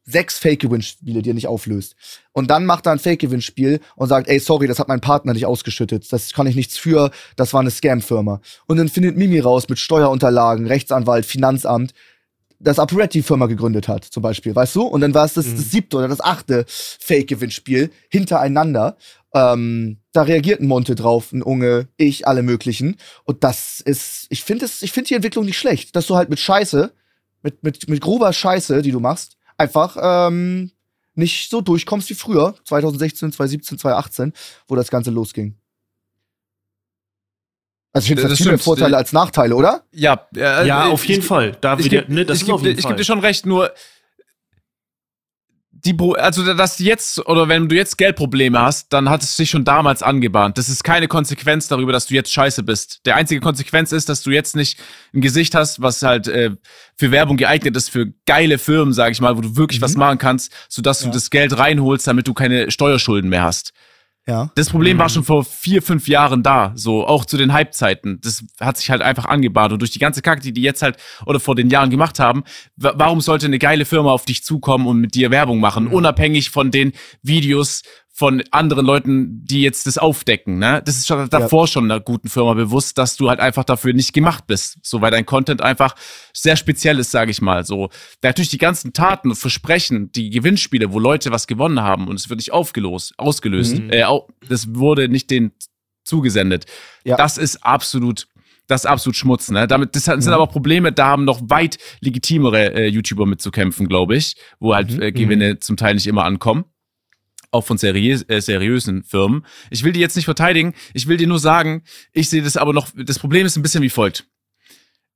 sechs Fake-Gewinnspiele, die er nicht auflöst. Und dann macht er ein Fake-Gewinnspiel und sagt, ey, sorry, das hat mein Partner nicht ausgeschüttet. Das kann ich nichts für, das war eine Scam-Firma. Und dann findet Mimi raus mit Steuerunterlagen, Rechtsanwalt, Finanzamt, dass ApoRed die Firma gegründet hat, zum Beispiel, weißt du? Und dann war es das, mhm. das siebte oder das achte Fake-Gewinnspiel hintereinander. Ähm, da reagierten Monte drauf, ein Unge, ich, alle möglichen. Und das ist, ich finde ich finde die Entwicklung nicht schlecht, dass du halt mit Scheiße, mit, mit, mit grober Scheiße, die du machst, einfach ähm, nicht so durchkommst wie früher, 2016, 2017, 2018, wo das Ganze losging. Also ich finde, das, das viele Vorteile als Nachteile, oder? Ja, äh, ja, auf jeden Fall. Da ich, geb, ne, ich, ich gebe dir schon recht, nur die, also dass jetzt oder wenn du jetzt Geldprobleme hast, dann hat es sich schon damals angebahnt. Das ist keine Konsequenz darüber, dass du jetzt scheiße bist. Der einzige Konsequenz ist, dass du jetzt nicht ein Gesicht hast, was halt äh, für Werbung geeignet ist für geile Firmen, sag ich mal, wo du wirklich mhm. was machen kannst, sodass ja. du das Geld reinholst, damit du keine Steuerschulden mehr hast. Ja. Das Problem war schon vor vier, fünf Jahren da, so auch zu den Halbzeiten. Das hat sich halt einfach angebahnt und durch die ganze Kacke, die die jetzt halt oder vor den Jahren gemacht haben, warum sollte eine geile Firma auf dich zukommen und mit dir Werbung machen, mhm. unabhängig von den Videos, von anderen Leuten, die jetzt das aufdecken. Ne? Das ist schon davor ja. schon einer guten Firma bewusst, dass du halt einfach dafür nicht gemacht bist. So, weil dein Content einfach sehr speziell ist, sage ich mal. So, natürlich die ganzen Taten und Versprechen, die Gewinnspiele, wo Leute was gewonnen haben und es wird nicht aufgelöst, ausgelöst. Mhm. Äh, das wurde nicht denen zugesendet. Ja. Das ist absolut das ist absolut Schmutz, ne? Damit, das sind mhm. aber Probleme, da haben noch weit legitimere äh, YouTuber mitzukämpfen, glaube ich, wo halt mhm. äh, Gewinne mhm. zum Teil nicht immer ankommen auch von seriös, äh, seriösen Firmen. Ich will die jetzt nicht verteidigen, ich will dir nur sagen, ich sehe das aber noch, das Problem ist ein bisschen wie folgt.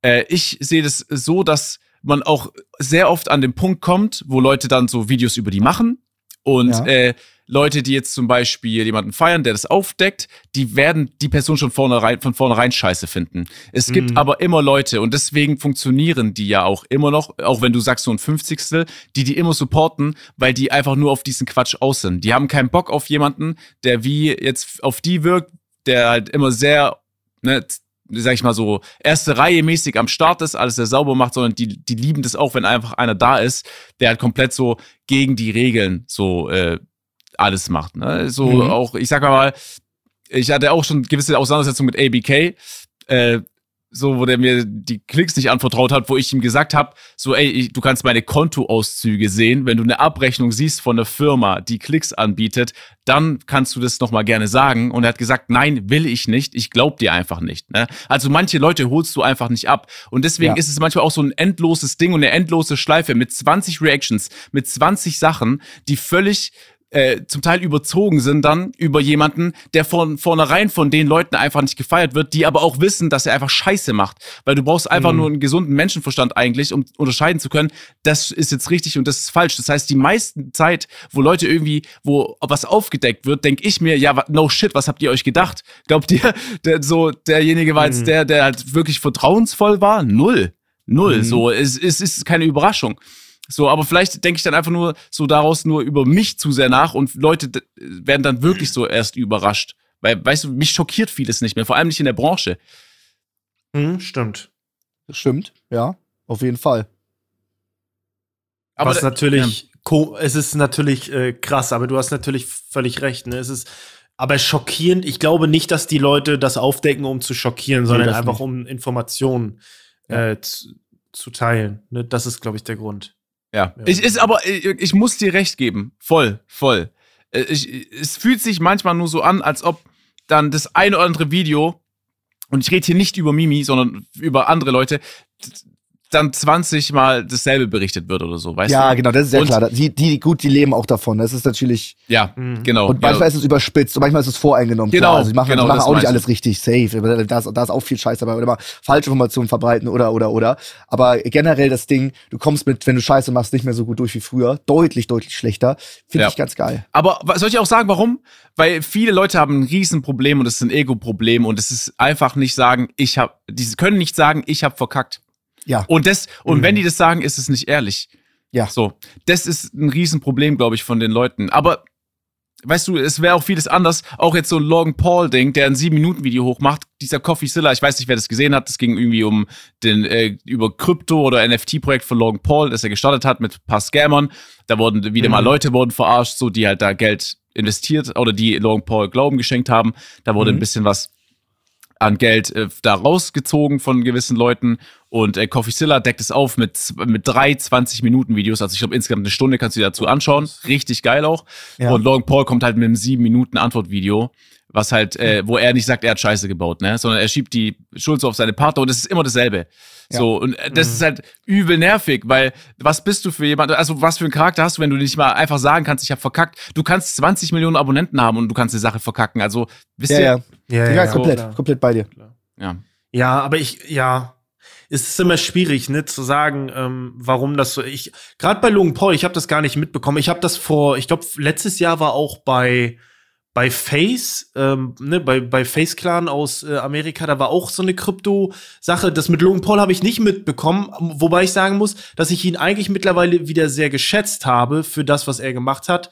Äh, ich sehe das so, dass man auch sehr oft an den Punkt kommt, wo Leute dann so Videos über die machen und ja. äh, Leute, die jetzt zum Beispiel jemanden feiern, der das aufdeckt, die werden die Person schon vornherein, von vornherein scheiße finden. Es gibt mhm. aber immer Leute und deswegen funktionieren die ja auch immer noch, auch wenn du sagst so ein Fünfzigstel, die die immer supporten, weil die einfach nur auf diesen Quatsch aus sind. Die haben keinen Bock auf jemanden, der wie jetzt auf die wirkt, der halt immer sehr, ne, sag ich mal so, erste Reihe mäßig am Start ist, alles sehr sauber macht, sondern die, die lieben das auch, wenn einfach einer da ist, der halt komplett so gegen die Regeln so äh, alles macht. Ne? So mhm. auch, ich sag mal, ich hatte auch schon gewisse Auseinandersetzungen mit ABK, äh, so, wo der mir die Klicks nicht anvertraut hat, wo ich ihm gesagt habe, so, ey, ich, du kannst meine Kontoauszüge sehen, wenn du eine Abrechnung siehst von der Firma, die Klicks anbietet, dann kannst du das nochmal gerne sagen. Und er hat gesagt, nein, will ich nicht, ich glaub dir einfach nicht. Ne? Also manche Leute holst du einfach nicht ab. Und deswegen ja. ist es manchmal auch so ein endloses Ding und eine endlose Schleife mit 20 Reactions, mit 20 Sachen, die völlig äh, zum Teil überzogen sind dann über jemanden, der von vornherein von den Leuten einfach nicht gefeiert wird, die aber auch wissen, dass er einfach Scheiße macht. Weil du brauchst einfach mhm. nur einen gesunden Menschenverstand eigentlich, um unterscheiden zu können, das ist jetzt richtig und das ist falsch. Das heißt, die meisten Zeit, wo Leute irgendwie, wo was aufgedeckt wird, denke ich mir, ja, no shit, was habt ihr euch gedacht? Glaubt ihr, der, so derjenige war jetzt mhm. der, der halt wirklich vertrauensvoll war? Null. Null. Mhm. So, es, es ist keine Überraschung. So, aber vielleicht denke ich dann einfach nur so daraus nur über mich zu sehr nach und Leute werden dann wirklich so erst überrascht. Weil, weißt du, mich schockiert vieles nicht mehr, vor allem nicht in der Branche. Mhm, stimmt. Stimmt, ja, auf jeden Fall. Aber Was natürlich, ja. es ist natürlich äh, krass, aber du hast natürlich völlig recht. Ne? Es ist aber schockierend. Ich glaube nicht, dass die Leute das aufdecken, um zu schockieren, sondern nee, einfach nicht. um Informationen ja. äh, zu, zu, teilen. Ne? Das ist, glaube ich, der Grund. Ja. ja. Ich, ist aber, ich, ich, muss dir recht geben. Voll, voll. Äh, ich, es fühlt sich manchmal nur so an, als ob dann das eine oder andere Video, und ich rede hier nicht über Mimi, sondern über andere Leute, dann 20 Mal dasselbe berichtet wird oder so, weißt ja, du? Ja, genau, das ist sehr und klar. Die, die, gut, die leben auch davon. Das ist natürlich. Ja, mhm. genau. Und manchmal genau. ist es überspitzt und manchmal ist es voreingenommen. Genau. Klar. Also die machen, genau, die machen auch nicht alles richtig safe. Da ist, da ist auch viel Scheiß dabei. Oder mal falsche Informationen verbreiten oder, oder, oder. Aber generell das Ding, du kommst mit, wenn du Scheiße machst, nicht mehr so gut durch wie früher. Deutlich, deutlich schlechter. Finde ja. ich ganz geil. Aber soll ich auch sagen, warum? Weil viele Leute haben ein Riesenproblem und es ist ein Ego-Problem und es ist einfach nicht sagen, ich habe, die können nicht sagen, ich habe verkackt. Ja. Und das, und mhm. wenn die das sagen, ist es nicht ehrlich. Ja. So, das ist ein Riesenproblem, glaube ich, von den Leuten. Aber weißt du, es wäre auch vieles anders. Auch jetzt so ein Logan Paul-Ding, der ein 7-Minuten-Video hochmacht. Dieser Coffee Zilla, ich weiß nicht, wer das gesehen hat. Das ging irgendwie um den, äh, über Krypto- oder NFT-Projekt von Logan Paul, das er gestartet hat mit ein paar Scammern. Da wurden wieder mhm. mal Leute wurden verarscht, so, die halt da Geld investiert oder die Logan Paul Glauben geschenkt haben. Da wurde mhm. ein bisschen was an Geld äh, da rausgezogen von gewissen Leuten. Und äh, Coffeezilla deckt es auf mit, mit drei 20-Minuten-Videos. Also ich glaube, insgesamt eine Stunde kannst du dir dazu anschauen. Richtig geil auch. Ja. Und Logan Paul kommt halt mit einem 7-Minuten-Antwort-Video was halt, äh, wo er nicht sagt, er hat Scheiße gebaut, ne, sondern er schiebt die Schuld so auf seine Partner und es ist immer dasselbe. Ja. So, und äh, das mhm. ist halt übel nervig, weil was bist du für jemand, also was für einen Charakter hast du, wenn du nicht mal einfach sagen kannst, ich habe verkackt. Du kannst 20 Millionen Abonnenten haben und du kannst die Sache verkacken. Also, wisst ja, ihr? Ja, ja, ja, ja komplett, so, komplett bei dir. Ja. Ja, aber ich, ja, es ist immer schwierig, ne, zu sagen, ähm, warum das so. Ich gerade bei Logan Paul, ich habe das gar nicht mitbekommen. Ich habe das vor, ich glaube, letztes Jahr war auch bei bei Face, ähm, ne, bei, bei Face Clan aus äh, Amerika, da war auch so eine Krypto-Sache. Das mit Logan Paul habe ich nicht mitbekommen, wobei ich sagen muss, dass ich ihn eigentlich mittlerweile wieder sehr geschätzt habe für das, was er gemacht hat.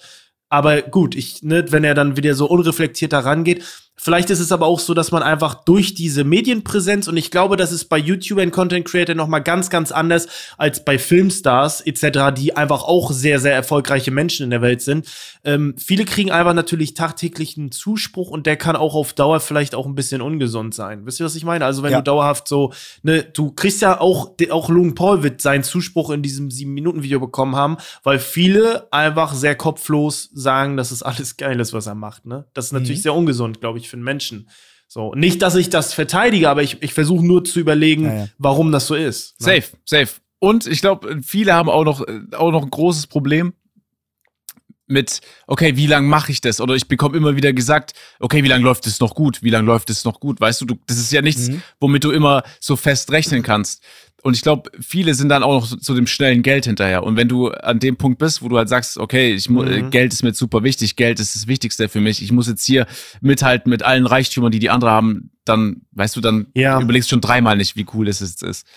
Aber gut, ich, ne, wenn er dann wieder so unreflektiert da rangeht, Vielleicht ist es aber auch so, dass man einfach durch diese Medienpräsenz und ich glaube, das ist bei YouTuber und Content Creator noch mal ganz, ganz anders als bei Filmstars etc., die einfach auch sehr, sehr erfolgreiche Menschen in der Welt sind. Ähm, viele kriegen einfach natürlich tagtäglichen Zuspruch und der kann auch auf Dauer vielleicht auch ein bisschen ungesund sein. Wisst ihr, was ich meine? Also wenn ja. du dauerhaft so, ne, du kriegst ja auch, auch Logan Paul wird seinen Zuspruch in diesem sieben Minuten Video bekommen haben, weil viele einfach sehr kopflos sagen, dass es alles geil ist, was er macht. Ne, das ist natürlich mhm. sehr ungesund, glaube ich für einen Menschen. So, nicht, dass ich das verteidige, aber ich, ich versuche nur zu überlegen, ja, ja. warum das so ist. Ne? Safe, safe. Und ich glaube, viele haben auch noch, auch noch ein großes Problem mit, okay, wie lange mache ich das? Oder ich bekomme immer wieder gesagt, okay, wie lange läuft es noch gut? Wie lange läuft es noch gut? Weißt du, du das ist ja nichts, mhm. womit du immer so fest rechnen kannst. Und ich glaube, viele sind dann auch noch zu dem schnellen Geld hinterher. Und wenn du an dem Punkt bist, wo du halt sagst, okay, ich mhm. Geld ist mir super wichtig, Geld ist das Wichtigste für mich, ich muss jetzt hier mithalten mit allen Reichtümern, die die andere haben, dann, weißt du, dann ja. überlegst schon dreimal nicht, wie cool es jetzt ist.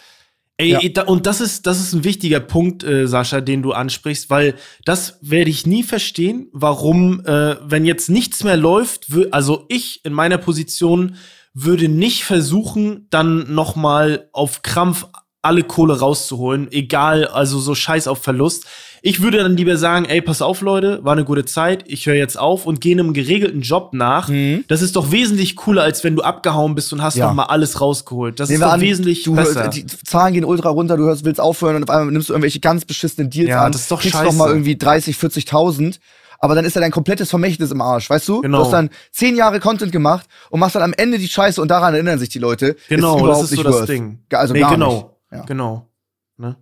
Ey, ja. und das ist, das ist ein wichtiger Punkt, äh, Sascha, den du ansprichst, weil das werde ich nie verstehen, warum, äh, wenn jetzt nichts mehr läuft, also ich in meiner Position würde nicht versuchen, dann noch mal auf Krampf alle Kohle rauszuholen, egal, also so scheiß auf Verlust. Ich würde dann lieber sagen, ey, pass auf, Leute, war eine gute Zeit, ich höre jetzt auf und gehe einem geregelten Job nach. Mhm. Das ist doch wesentlich cooler, als wenn du abgehauen bist und hast ja. noch mal alles rausgeholt. Das Nehmen ist doch an, wesentlich du besser. Hörst, die Zahlen gehen ultra runter, du hörst, willst aufhören und auf einmal nimmst du irgendwelche ganz beschissenen Deals ja, an. das ist doch scheiße. noch mal irgendwie 30, 40.000 aber dann ist ja dein komplettes Vermächtnis im Arsch, weißt du? Genau. Du hast dann zehn Jahre Content gemacht und machst dann am Ende die Scheiße und daran erinnern sich die Leute. Genau, ist das ist so das worth. Ding. Also nee, genau. Nicht. Ja. Genau. Ne?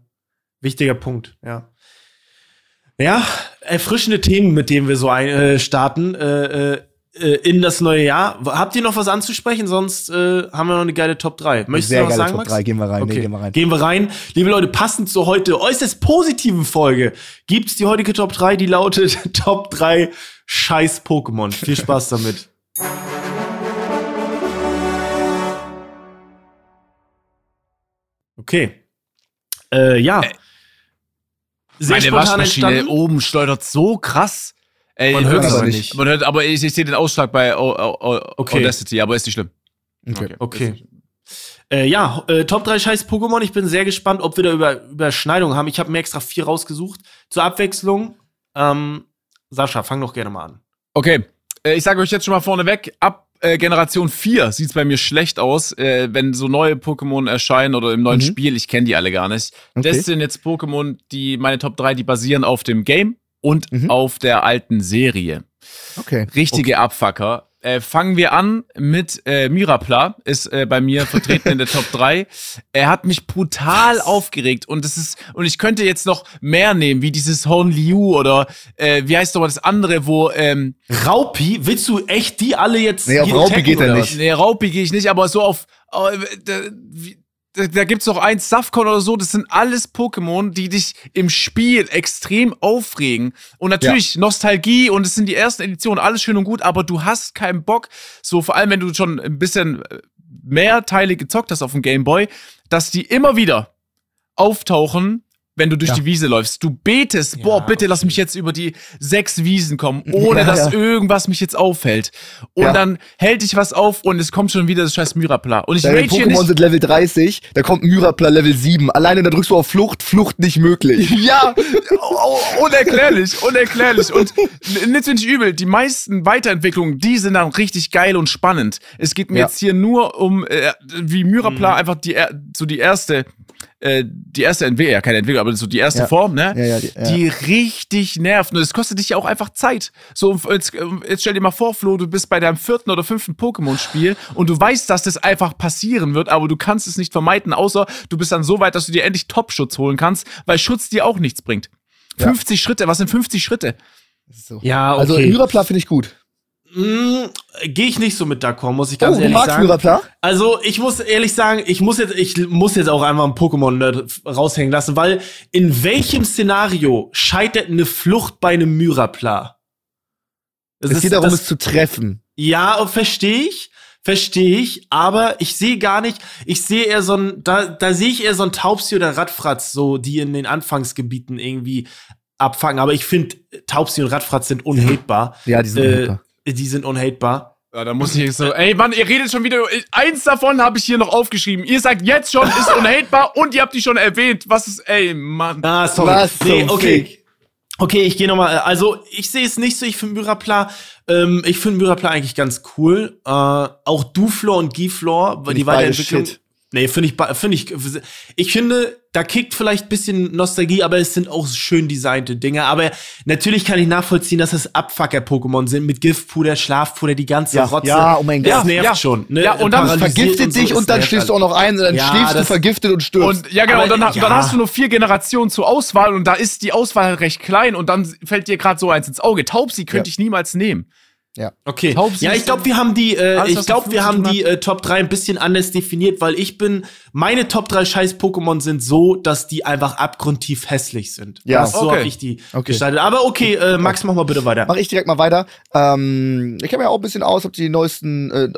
Wichtiger Punkt, ja. Ja, erfrischende Themen, mit denen wir so ein, äh, starten äh, äh, äh in das neue Jahr. Habt ihr noch was anzusprechen? Sonst äh, haben wir noch eine geile Top 3. Möchtest Sehr du noch was geile sagen, Top 3, gehen wir rein. Okay. Nee, gehen wir rein. Gehen wir rein. Liebe Leute, passend zur heute äußerst positiven Folge gibt's die heutige Top 3, die lautet Top 3 Scheiß Pokémon. Viel Spaß damit. Okay. Äh, ja. Äh, Sehr Meine Waschmaschine entstanden. oben schleudert so krass. Ey, man hört es aber nicht. Man hört, aber ich, ich sehe den Ausschlag bei o o o okay. Audacity, aber ist nicht schlimm. Okay. okay. okay. Äh, ja, äh, Top 3 scheiß Pokémon. Ich bin sehr gespannt, ob wir da über Überschneidungen haben. Ich habe mir extra vier rausgesucht. Zur Abwechslung. Ähm, Sascha, fang doch gerne mal an. Okay. Äh, ich sage euch jetzt schon mal vorneweg, ab äh, Generation 4 sieht es bei mir schlecht aus, äh, wenn so neue Pokémon erscheinen oder im neuen mhm. Spiel. Ich kenne die alle gar nicht. Okay. Das sind jetzt Pokémon, die meine Top 3, die basieren auf dem Game und mhm. auf der alten Serie. Okay. Richtige okay. Abfucker. Äh, fangen wir an mit äh, Mirapla, ist äh, bei mir vertreten in der Top 3. Er hat mich brutal Was? aufgeregt und es ist und ich könnte jetzt noch mehr nehmen, wie dieses Hon Liu oder äh, wie heißt doch das andere, wo ähm, Raupi, willst du echt die alle jetzt Nee, auf Raupi geht er nicht. Nee, Raupi gehe ich nicht, aber so auf äh, wie, da, da gibt's noch eins, Safcon oder so, das sind alles Pokémon, die dich im Spiel extrem aufregen. Und natürlich ja. Nostalgie und es sind die ersten Editionen, alles schön und gut, aber du hast keinen Bock, so vor allem wenn du schon ein bisschen mehr Teile gezockt hast auf dem Game Boy, dass die immer wieder auftauchen wenn du durch Ja. die Wiese läufst. Du betest, boah, bitte lass mich jetzt über die sechs Wiesen kommen, ohne Ja, dass ja. irgendwas mich jetzt auffällt. Und Ja. dann hält dich was auf und es kommt schon wieder das scheiß Myrapla. Und ich Deine rage hier Pokémon nicht. sind Level 30, da kommt Myrapla Level 7. Alleine da drückst du auf Flucht, Flucht nicht möglich. Ja, unerklärlich, unerklärlich. Und nicht nicht übel, die meisten Weiterentwicklungen, die sind dann richtig geil und spannend. Es geht mir Ja. jetzt hier nur um, äh, wie Myrapla einfach die, so die erste, äh, die erste Entwicklung, ja, keine Entwicklung, aber so die erste Ja. Form, ne? Ja, ja, die- ja. die richtig nervt. Und es kostet dich ja auch einfach Zeit. So, jetzt, jetzt stell dir mal vor, Flo, du bist bei deinem vierten oder fünften Pokémon-Spiel und du weißt, dass das einfach passieren wird, aber du kannst es nicht vermeiden, außer du bist dann so weit, dass du dir endlich Top-Schutz holen kannst, weil Schutz dir auch nichts bringt. Ja. 50 Schritte, was sind 50 Schritte? So. Ja, Also okay. Myrapla finde ich gut. Mm, Gehe ich nicht so mit d'accord, muss ich ganz oh, ehrlich sagen. Myrapla? Also, ich muss ehrlich sagen, ich muss jetzt, ich muss jetzt auch einmal einen Pokémon-Nerd raushängen lassen, weil in welchem Szenario scheitert eine Flucht bei einem Myrapla? Das Es ist- geht darum, das- es zu treffen. Ja, verstehe ich. Verstehe ich, aber ich sehe gar nicht, ich sehe eher so ein, da, da sehe ich eher so ein Taubsi oder Radfratz, so, die in den Anfangsgebieten irgendwie abfangen. Aber ich finde, Taubsi und Radfratz sind unhatebar. Ja, die sind Äh. Die sind unhatebar. Ja, da muss ich jetzt so, ey Mann, ihr redet schon wieder, eins davon habe ich hier noch aufgeschrieben. Ihr sagt jetzt schon, ist unhatebar und ihr habt die schon erwähnt. Was ist, ey, Mann. Ah, sorry. Was nee, okay. Fick? Okay, ich gehe nochmal. Also, ich sehe es nicht so. Ich finde Myrapla, ähm, ich finde Myrapla eigentlich ganz cool. Äh, auch Duflor und Giflor, weil die Weiterentwicklung. shit. Nee, finde ich, finde ich, ich finde, da kickt vielleicht bisschen Nostalgie, aber es sind auch schön designte Dinge. Aber natürlich kann ich nachvollziehen, dass es Abfucker-Pokémon sind mit Giftpuder, Schlafpuder, die ganze Ja, Rotze. ja, oh mein Das Gott. nervt Ja. schon. Ne? Ja, und dann Paralysiert Vergiftet so, dich und dann schläfst du halt. auch noch ein, dann Ja, schläfst du das- vergiftet und stirbst. Und ja, genau, Aber, und dann, ja. dann hast du nur vier Generationen zur Auswahl und da ist die Auswahl recht klein und dann fällt dir gerade so eins ins Auge. Taubsi könnte Ja. ich niemals nehmen. Okay. Taubsi Ja, ich glaube, wir haben die, äh, alles, ich glaube, wir haben die äh, Top 3 ein bisschen anders definiert, weil ich bin, meine Top 3 scheiß Pokémon sind so, dass die einfach abgrundtief hässlich sind. Ja. Das, so Okay. habe ich die Okay. gestaltet. Aber okay, äh, Max, mach mal bitte weiter. Mache ich direkt mal weiter. Ähm, ich habe ja auch ein bisschen aus, habe die neuesten äh,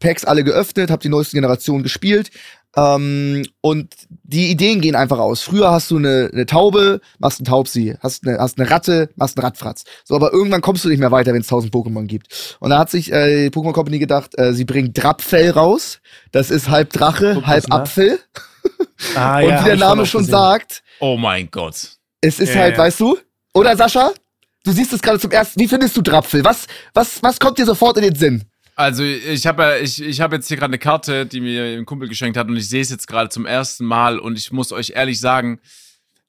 Packs alle geöffnet, habe die neuesten Generationen gespielt. Ähm, und die Ideen gehen einfach aus. Früher hast du eine, eine Taube, machst einen Taubsi, hast eine, hast eine Ratte, machst einen Radfratz. So, aber irgendwann kommst du nicht mehr weiter, wenn es tausend Pokémon gibt. Und da hat sich äh, die Pokémon Company gedacht, äh, sie bringen Drapfell raus. Das ist halb Drache, Guck halb. Apfel. Ah, und hab wie der Name schon gesehen. sagt, Oh mein Gott. es ist Ja, halt, ja. weißt du? Oder Sascha? Du siehst es gerade zum ersten. Wie findest du Drapfel? Was, was, was kommt dir sofort in den Sinn? Also ich habe ja, ich, ich habe jetzt hier gerade eine Karte, die mir ein Kumpel geschenkt hat und ich sehe es jetzt gerade zum ersten Mal und ich muss euch ehrlich sagen,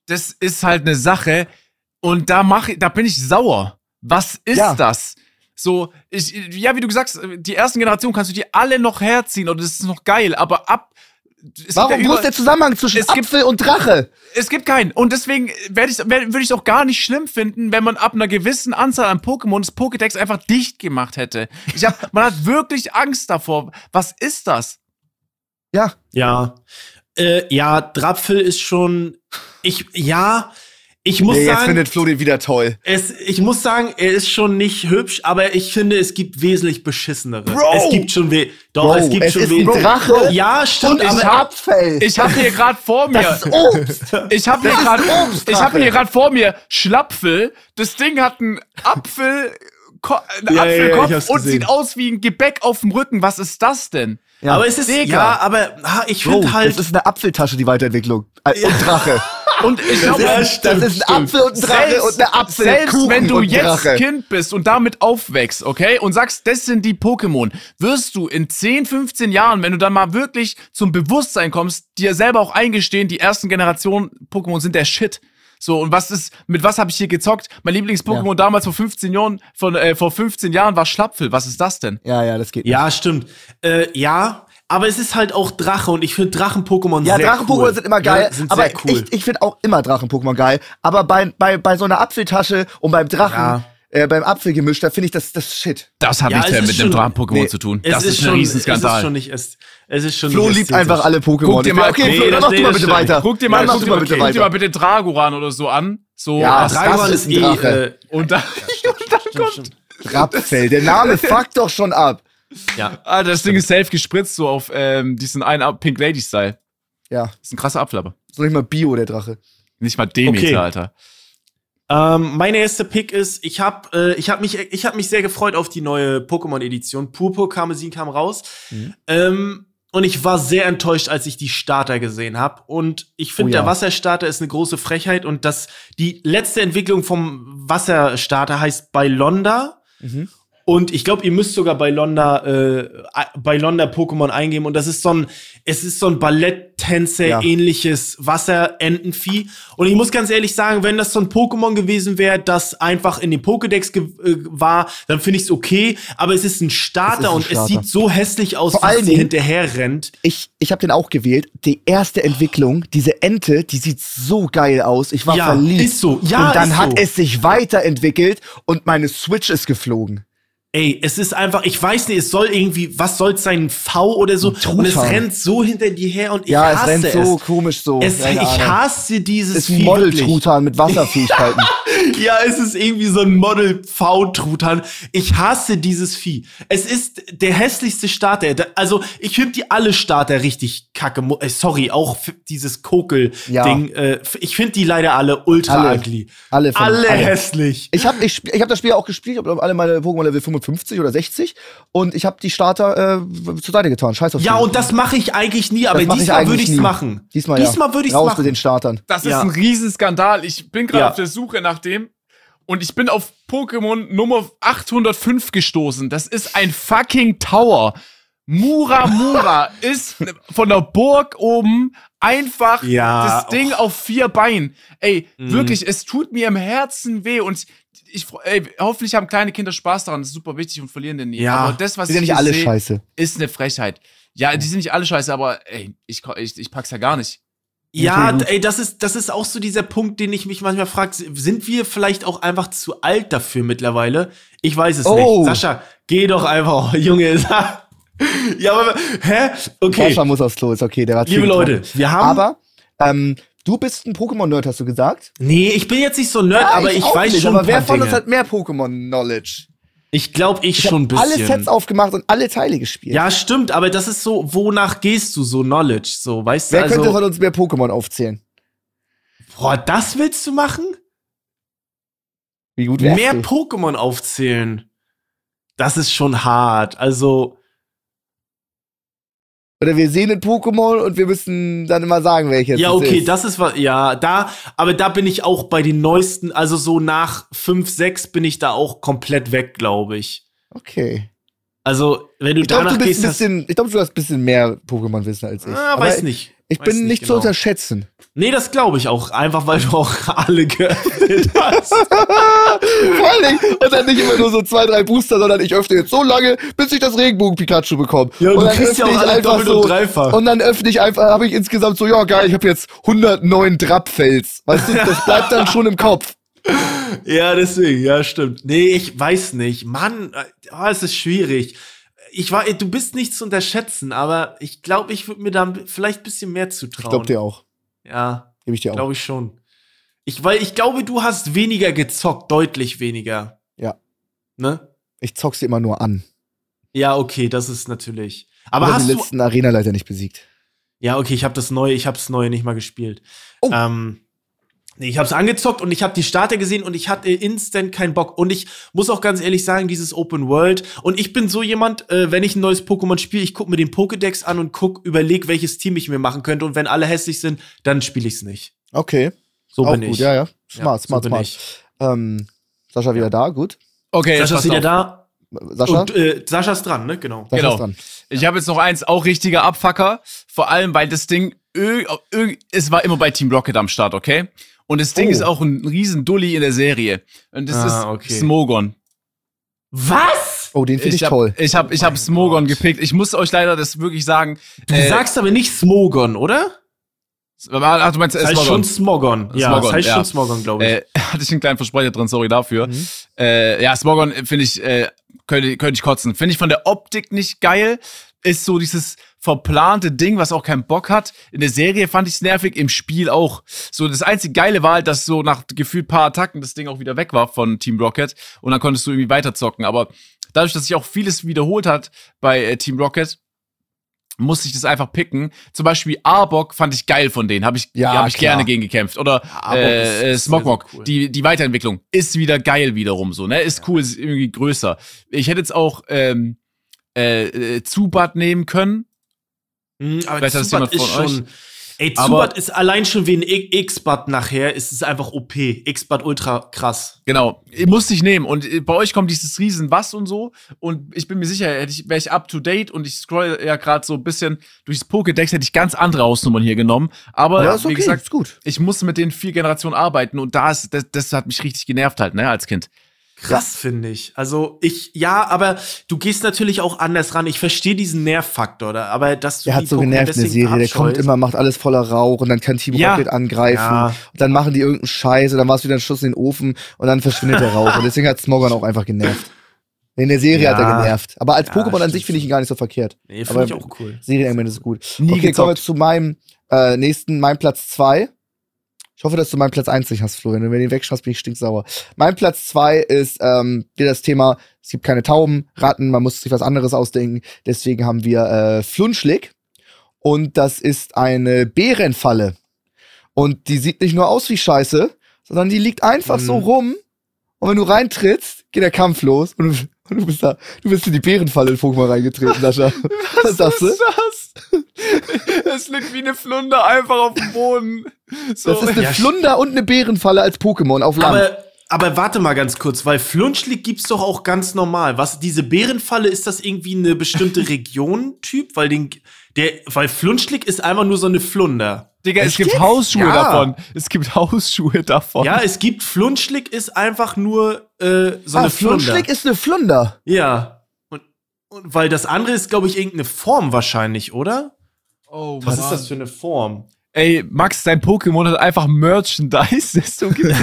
das ist halt eine Sache und da mache da bin ich sauer. Was ist Ja. das? So, ich, ja, wie du gesagt hast, die ersten Generationen kannst du dir alle noch herziehen und das ist noch geil, aber ab. Es Warum? gibt ist der Zusammenhang zwischen Es gibt- Apfel und Drache? es gibt keinen. Und deswegen werde ich, wär, würde ich es auch gar nicht schlimm finden, wenn man ab einer gewissen Anzahl an Pokémon das Pokédex einfach dicht gemacht hätte. Ich hab, man hat wirklich Angst davor. Was ist das? Ja. Ja. Äh, ja, Drapfel ist schon. Ich, ja, ich muss sagen. Flo den wieder toll. Es, ich muss sagen, er ist schon nicht hübsch, aber ich finde, es gibt wesentlich beschissenere. Bro! Es gibt schon we Doch, Bro, es gibt es schon ist ein we Drache Ja, stimmt, und ich Apfel. Ich habe hier gerade vor mir. das ist Obst. Ich habe hier Das ist gerade Obstdrache. ich habe hier gerade vor mir Schlapfel. Das Ding hat einen Apfel Ko einen Ja, ja, ja, Apfelkopf ich hab's und gesehen. sieht aus wie ein Gebäck auf dem Rücken. Was ist das denn? Ja. aber es ist Digga. ja, aber ha, ich Bro, finde halt das ist eine Apfeltasche, die Weiterentwicklung. Äh, Und Drache. Und ich glaube, Ja, das stimmt, ist ein Apfel und ein Drache Selbst- und eine Apfel. Selbst wenn du jetzt Drache. Kind bist und damit aufwächst, okay, und sagst, das sind die Pokémon, wirst du in 10, 15 Jahren, wenn du dann mal wirklich zum Bewusstsein kommst, dir selber auch eingestehen, die ersten Generationen Pokémon sind der Shit. So, und was ist, mit was habe ich hier gezockt? Mein Lieblings-Pokémon Ja. damals vor 15 Jahren, von, äh, vor 15 Jahren war Schlapfel. Was ist das denn? Ja, ja, das geht. Ja, stimmt. Äh, ja, aber es ist halt auch Drache und ich finde Drachen-Pokémon Ja, sehr Drachen-Pokémon cool. sind immer geil, Ja, sind aber sehr cool. ich, ich finde auch immer Drachen-Pokémon geil. Aber bei, bei, bei so einer Apfeltasche und beim Drachen, Ja. äh, beim Apfelgemisch, da finde ich das, das Shit. Das hat Ja, nichts mehr ist mit einem Drachen-Pokémon nee, zu tun. es Das ist, ein schon, Es ist Riesenskandal. schon nicht, es, es ist schon Flo nicht liebt einfach alle Pokémon. Guck dir mal- okay, nee, Flo, dann mach du mal bitte weiter. Guck dir mal, guck dir mal bitte guck dir mal bitte Dragoran oder so an. So, Ja, das ist, ist ein eh, Drache. äh, und dann, stimmt. Rapfell, der Name fuckt doch schon ab. Ja. Ah, das Ding ist safe gespritzt, so auf ähm, diesen einen Pink Lady Style. Ja, ist ein krasser Apfel, aber. ist noch nicht mal Bio, der Drache. Nicht mal Demeter, Okay. Alter. Ähm, mein erster Pick ist, ich habe äh, ich hab mich, ich hab mich sehr gefreut auf die neue Pokémon-Edition. Purpur Karmesin kam raus. Mhm. Ähm, und ich war sehr enttäuscht, als ich die Starter gesehen habe. Und ich finde, Oh ja. der Wasserstarter ist eine große Frechheit. Und das, die letzte Entwicklung vom Wasserstarter heißt Bylonda. Mhm. Und ich glaube, ihr müsst sogar bei Londa, äh, bei Londa Pokémon eingeben. Und das ist so ein, es ist so ein Balletttänzer Ja. Wasserentenvieh. Und ich muss ganz ehrlich sagen, wenn das so ein Pokémon gewesen wäre, das einfach in den Pokédex äh, war, dann finde ich es okay. Aber es ist ein Starter Es ist ein und Starter. es sieht so hässlich aus, Vor wie sie hinterher rennt. Ich, ich habe den auch gewählt. Die erste Entwicklung, diese Ente, die sieht so geil aus. Ich war Ja, verliebt. ist so. Ja, und dann hat so. es sich weiterentwickelt und meine Switch ist geflogen. Ey, es ist einfach, ich weiß nicht, es soll irgendwie, was soll es sein, ein V oder so? Und es rennt so hinter dir her und ich Ja, es hasse rennt es. so komisch so. Es, ich hasse dieses ist ein. Model-Truthahn mit Wasserfähigkeiten. Ja, es ist irgendwie so ein Model V-Truthahn. Ich hasse dieses Vieh. Es ist der hässlichste Starter. Also, ich finde die alle Starter richtig kacke. Mo- äh, Sorry, auch dieses Kokel-Ding. Ja. Äh, ich finde die leider alle ultra Alle. ugly. Alle von- alle, alle. hässlich. Ich habe ich, ich hab das Spiel auch gespielt, ich habe alle meine Pokémon Level 55 oder 60 und ich habe die Starter äh, zur Seite getan. Scheiß auf Ja, und das mache ich eigentlich nie, aber diesmal würde ich es machen. Diesmal, ja. diesmal würde ich es Raus machen. mit den Startern. Das ist Ja. ein Riesenskandal. Ich bin gerade Ja. auf der Suche nach dem und ich bin auf Pokémon Nummer 805 gestoßen. Das ist ein fucking Tower. Muramura ist von der Burg oben einfach Ja, das Ding auf vier Beinen. Ey, Mhm. wirklich, es tut mir im Herzen weh und ich, ey, hoffentlich haben kleine Kinder Spaß daran. Das ist super wichtig und verlieren den nie. Ja. Aber das, was Sind ja ich nicht hier alle seh, scheiße. ist eine Frechheit. Ja, die sind nicht alle scheiße, aber ey, ich, ich, ich pack's ja gar nicht. Ja, ey, das ist, das ist auch so dieser Punkt, den ich mich manchmal frage, sind wir vielleicht auch einfach zu alt dafür mittlerweile? Ich weiß es Oh. nicht. Sascha, geh doch einfach, Junge. ja, aber, hä? Okay, Sascha muss aufs Klo, ist okay, der war liebe Leute, wir haben, Aber ähm, du bist ein Pokémon-Nerd, hast du gesagt? nee, ich bin jetzt nicht so nerd, Ja, aber ich, auch weiß nicht, schon aber ein wer von uns hat mehr Pokémon-Knowledge? Ich glaube, ich, Ich schon ein habe alle bisschen. Sets aufgemacht und alle Teile gespielt. ja, stimmt, aber das ist so, wonach gehst du so Knowledge, so, weißt Wer du, könnte also, von uns mehr Pokémon aufzählen? boah, das willst du machen? Wie gut wärst Mehr? Pokémon aufzählen. Das ist schon hart. Also, Oder wir sehen ein Pokémon und wir müssen dann immer sagen, welches ja, okay, ist. das ist was, ja, da, aber da bin ich auch bei den neuesten, also so nach 5, 6 bin ich da auch komplett weg, glaube ich. Okay. Also, wenn du Ich danach du bist gehst, bisschen, ich glaube, du hast ein bisschen mehr Pokémon-Wissen als ich. ah, Aber weiß nicht. Ich Weiß bin nicht, zu genau. unterschätzen. Nee, das glaube ich auch, einfach weil du auch alle geöffnet hast. Vor Dingen, und dann nicht immer nur so zwei, drei Booster, sondern ich öffne jetzt so lange, bis ich das Regenbogen-Pikachu bekomme. Ja, und du dann kriegst ja ich alle einfach doppelt und dreifach. Und dann öffne ich einfach, habe ich insgesamt so, ja geil, ich habe jetzt 109 Drapfels. Weißt du, das bleibt dann schon im Kopf. Ja, deswegen, ja, stimmt. Nee, ich weiß nicht. Mann, oh, es ist schwierig. Ich war, du bist nicht zu unterschätzen, aber ich glaube, ich würde mir da vielleicht ein bisschen mehr zutrauen. Ich glaub dir auch. Ja, Gebe ich dir auch. glaube ich schon. Ich, weil ich glaube, du hast weniger gezockt, deutlich weniger. Ja. Ne? Ich zock's dir immer nur an. Ja, okay, das ist natürlich. Aber Aber hast den du. letzten Arena-Leiter nicht besiegt. Ja, okay, ich habe das neue, ich habe das neue nicht mal gespielt. Oh. Ähm, nee, ich habe es angezockt und ich habe die Starter gesehen und ich hatte instant keinen Bock. Und ich muss auch ganz ehrlich sagen, dieses Open World. Und ich bin so jemand, äh, wenn ich ein neues Pokémon spiele, ich gucke mir den Pokédex an und guck, überleg, welches Team ich mir machen könnte. Und wenn alle hässlich sind, dann spiele ich es nicht. Okay. So auch bin gut, ich. ja, ja. Smart, Ja, smart, so bin smart. ich. Ähm, Sascha wieder da, gut. Okay, Sascha ist wieder auf. da. Sascha? Und äh, Sascha ist dran, ne? Genau. Sascha genau. ist dran. Ich habe jetzt noch eins, auch richtiger Abfucker. Vor allem, weil das Ding, es war immer bei Team Rocket am Start, okay? Und das Ding Oh. ist auch ein riesen Dulli in der Serie. Und das Ah, ist okay. Smogon. Was? Oh, den finde ich, hab, toll. Ich habe ich hab mein Smogon Gott. gepickt. Ich muss euch leider das wirklich sagen. Du Äh, sagst aber nicht Smogon, oder? Ach, du meinst äh, Das heißt Smogon. schon Smogon. Ja, Smogon, das heißt ja. schon Smogon, glaube ich. Äh, hatte ich einen kleinen Versprecher drin, sorry dafür. Mhm. Äh, ja, Smogon äh, finde ich, äh, könnte, könnte ich kotzen. Finde ich von der Optik nicht geil. Ist so dieses verplante Ding, was auch keinen Bock hat. In der Serie fand ich es nervig, im Spiel auch. So, das einzige Geile war halt, dass so nach gefühlt paar Attacken das Ding auch wieder weg war von Team Rocket und dann konntest du irgendwie weiterzocken. Aber dadurch, dass sich auch vieles wiederholt hat bei äh, Team Rocket, musste ich das einfach picken. Zum Beispiel Arbok fand ich geil von denen, habe ich, Ja, hab ich klar. gerne gegen gekämpft. Oder Arbok äh, Smogmog, cool. die, die Weiterentwicklung ist wieder geil wiederum so, ne? Ist cool, ist irgendwie größer. Ich hätte jetzt auch ähm, äh, äh, Zubat nehmen können. Mhm, aber Vielleicht hat das Zubat jemand ist schon. Ey, Aber- Zubat ist allein schon wie ein X-Bat nachher, ist es einfach OP. X-Bat ultra krass. Genau, musste ich nehmen. Und äh, bei euch kommt dieses riesen Was und so. Und ich bin mir sicher, hätte ich, wäre ich up to date und ich scroll ja gerade so ein bisschen durchs Pokédex, hätte ich ganz andere Hausnummern hier genommen. Aber Ja, ist okay, wie gesagt, ist gut. ich musste mit den vier Generationen arbeiten und da ist, das, das hat mich richtig genervt halt, ne, als Kind. Krass, finde ich. Also ich, ja, aber du gehst natürlich auch anders ran. Ich verstehe diesen Nervfaktor, da, aber dass du Der hat die so Pokémon genervt in der deswegen Serie. Der kommt immer, macht alles voller Rauch und dann kann Team Ja. Rocket angreifen. Ja. Und dann machen die irgendeinen Scheiß und dann war es wieder ein Schuss in den Ofen und dann verschwindet der Rauch. Und deswegen hat Smogon auch einfach genervt. In der Serie Ja. hat er genervt. Aber als Ja, Pokémon an sich finde ich ihn gar nicht so verkehrt. Nee, finde ich auch cool. Serienengland ist gut. Nie okay, kommen wir zu meinem äh, nächsten, mein Platz zwei. Ich hoffe, dass du meinen Platz eins nicht hast, Florian. Wenn du den wegschaust, bin ich stinksauer. Mein Platz zwei ist ähm, wieder das Thema, es gibt keine Tauben, Ratten, man muss sich was anderes ausdenken. Deswegen haben wir äh, Flunschlick. Und das ist eine Bärenfalle. Und die sieht nicht nur aus wie Scheiße, sondern die liegt einfach so Mhm. rum. Und wenn du reintrittst, geht der Kampf los. Und du, und du bist da, du bist in die Bärenfalle in Pokémon reingetreten, Sascha. Was sagst du? Das? Es liegt wie eine Flunder einfach auf dem Boden. So. Das ist eine Ja, Flunder und eine Bärenfalle als Pokémon auf Land. Aber, aber warte mal ganz kurz, weil Flunschlick gibt's doch auch ganz normal. Was, diese Bärenfalle, ist das irgendwie eine bestimmte Region-Typ? Weil den, der, weil Flunschlick ist einfach nur so eine Flunder. Digga, es gibt? Hausschuhe Ja. davon. Es gibt Hausschuhe davon. Ja, es gibt Flunschlick ist einfach nur äh, so ah, eine Flunder. Flunschlick ist eine Flunder. Ja. Und, und weil das andere ist, glaube ich, irgendeine Form wahrscheinlich, oder? Oh, Was ist das für eine Form? Ey, Max, dein Pokémon hat einfach Merchandise, das du gibst.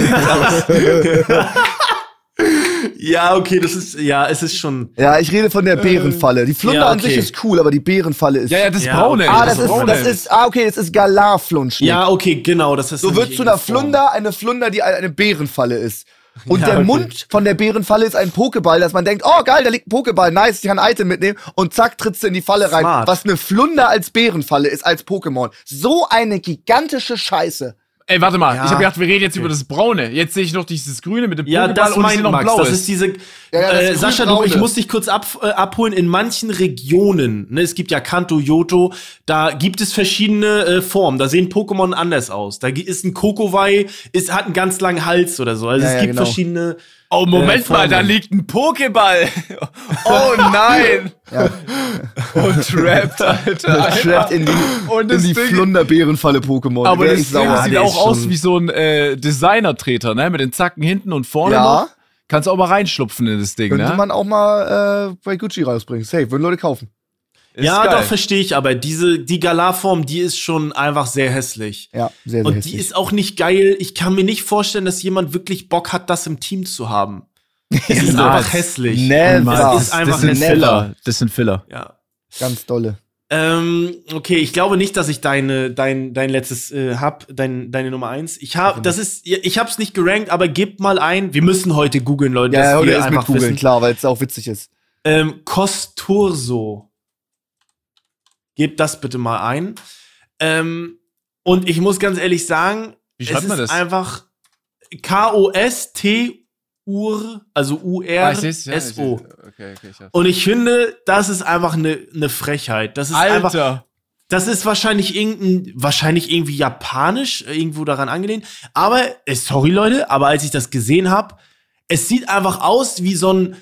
Ja, okay, das ist, ja, es ist schon. Ja, ich rede von der Bärenfalle. Die Flunder ja, an sich okay. ist cool, aber die Bärenfalle ist. ja, ja, das Ja, Braune. okay. Ah, das, ist, Braune. das ist, ah, okay, das ist Galar-Flunschlick. Ja, okay, genau, das ist. so wird zu einer. Flunder eine Flunder, die eine Bärenfalle ist. Und Ja, der okay. Mund von der Bärenfalle ist ein Pokéball, dass man denkt, oh geil, da liegt ein Pokéball, nice, ich kann ein Item mitnehmen und zack, trittst du in die Falle rein. Smart. Was eine Flunder als Bärenfalle ist, als Pokémon. So eine gigantische Scheiße. Ey, warte mal, Ja. ich habe gedacht, wir reden jetzt über das Braune. Jetzt sehe ich noch dieses Grüne mit dem Ja, Pokéball das und sehe noch Max. blaues. Das ist diese. Ja, ja, das äh, ist Sascha, du, ich muss dich kurz ab, äh, abholen. In manchen Regionen, ne, es gibt ja Kanto, Yoto, da gibt es verschiedene äh, Formen. Da sehen Pokémon anders aus. Da ist ein Kokowai, ist, hat einen ganz langen Hals oder so. Also Ja, es ja, gibt genau. verschiedene. Oh, Moment äh, mal, da liegt ein Pokéball. Oh nein. Ja. Und trappt, Alter. Trappt in die, Und in die Ding- Flunder-Bärenfalle-Pokémon. Aber Wär das sauer. sieht der auch aus schon- wie so ein äh, Designer-Treter, ne? Mit den Zacken hinten und vorne Ja. noch. Kannst auch mal reinschlupfen in das Ding, Könnte ne? man auch mal äh, bei Gucci rausbringen. Safe, würden Leute kaufen. Ist ja, geil. doch, verstehe ich, aber diese, die Galar-Form, die ist schon einfach sehr hässlich. Ja, sehr, sehr Und hässlich. die ist auch nicht geil. Ich kann mir nicht vorstellen, dass jemand wirklich Bock hat, das im Team zu haben. Es ist einfach hässlich. Never. Es ist das, einfach das sind eine Filler. Das sind Filler. Ja. Ganz dolle. Ähm, okay, ich glaube nicht, dass ich deine, dein, dein letztes äh, hab, dein, deine Nummer eins. Ich habe, das ist, ich hab's nicht gerankt, aber gebt mal ein. Wir müssen heute googeln, Leute. Ja, ja, dass oder wir ist mit googeln, klar, weil es auch witzig ist. Ähm, Costurso. Gebt das bitte mal ein. Ähm, und ich muss ganz ehrlich sagen, Wie es schreibt ist man das? einfach K-O-S-T-U-R, also Ah, ich seh's, ja, ich U-R-S-O. seh's. Okay, okay, ich hab's. Und ich finde, das ist einfach eine ne Frechheit. Das ist einfach, Alter. das ist wahrscheinlich irgendein, wahrscheinlich irgendwie japanisch, irgendwo daran angelehnt. Aber, äh, sorry Leute, aber als ich das gesehen habe, es sieht einfach aus wie so ein,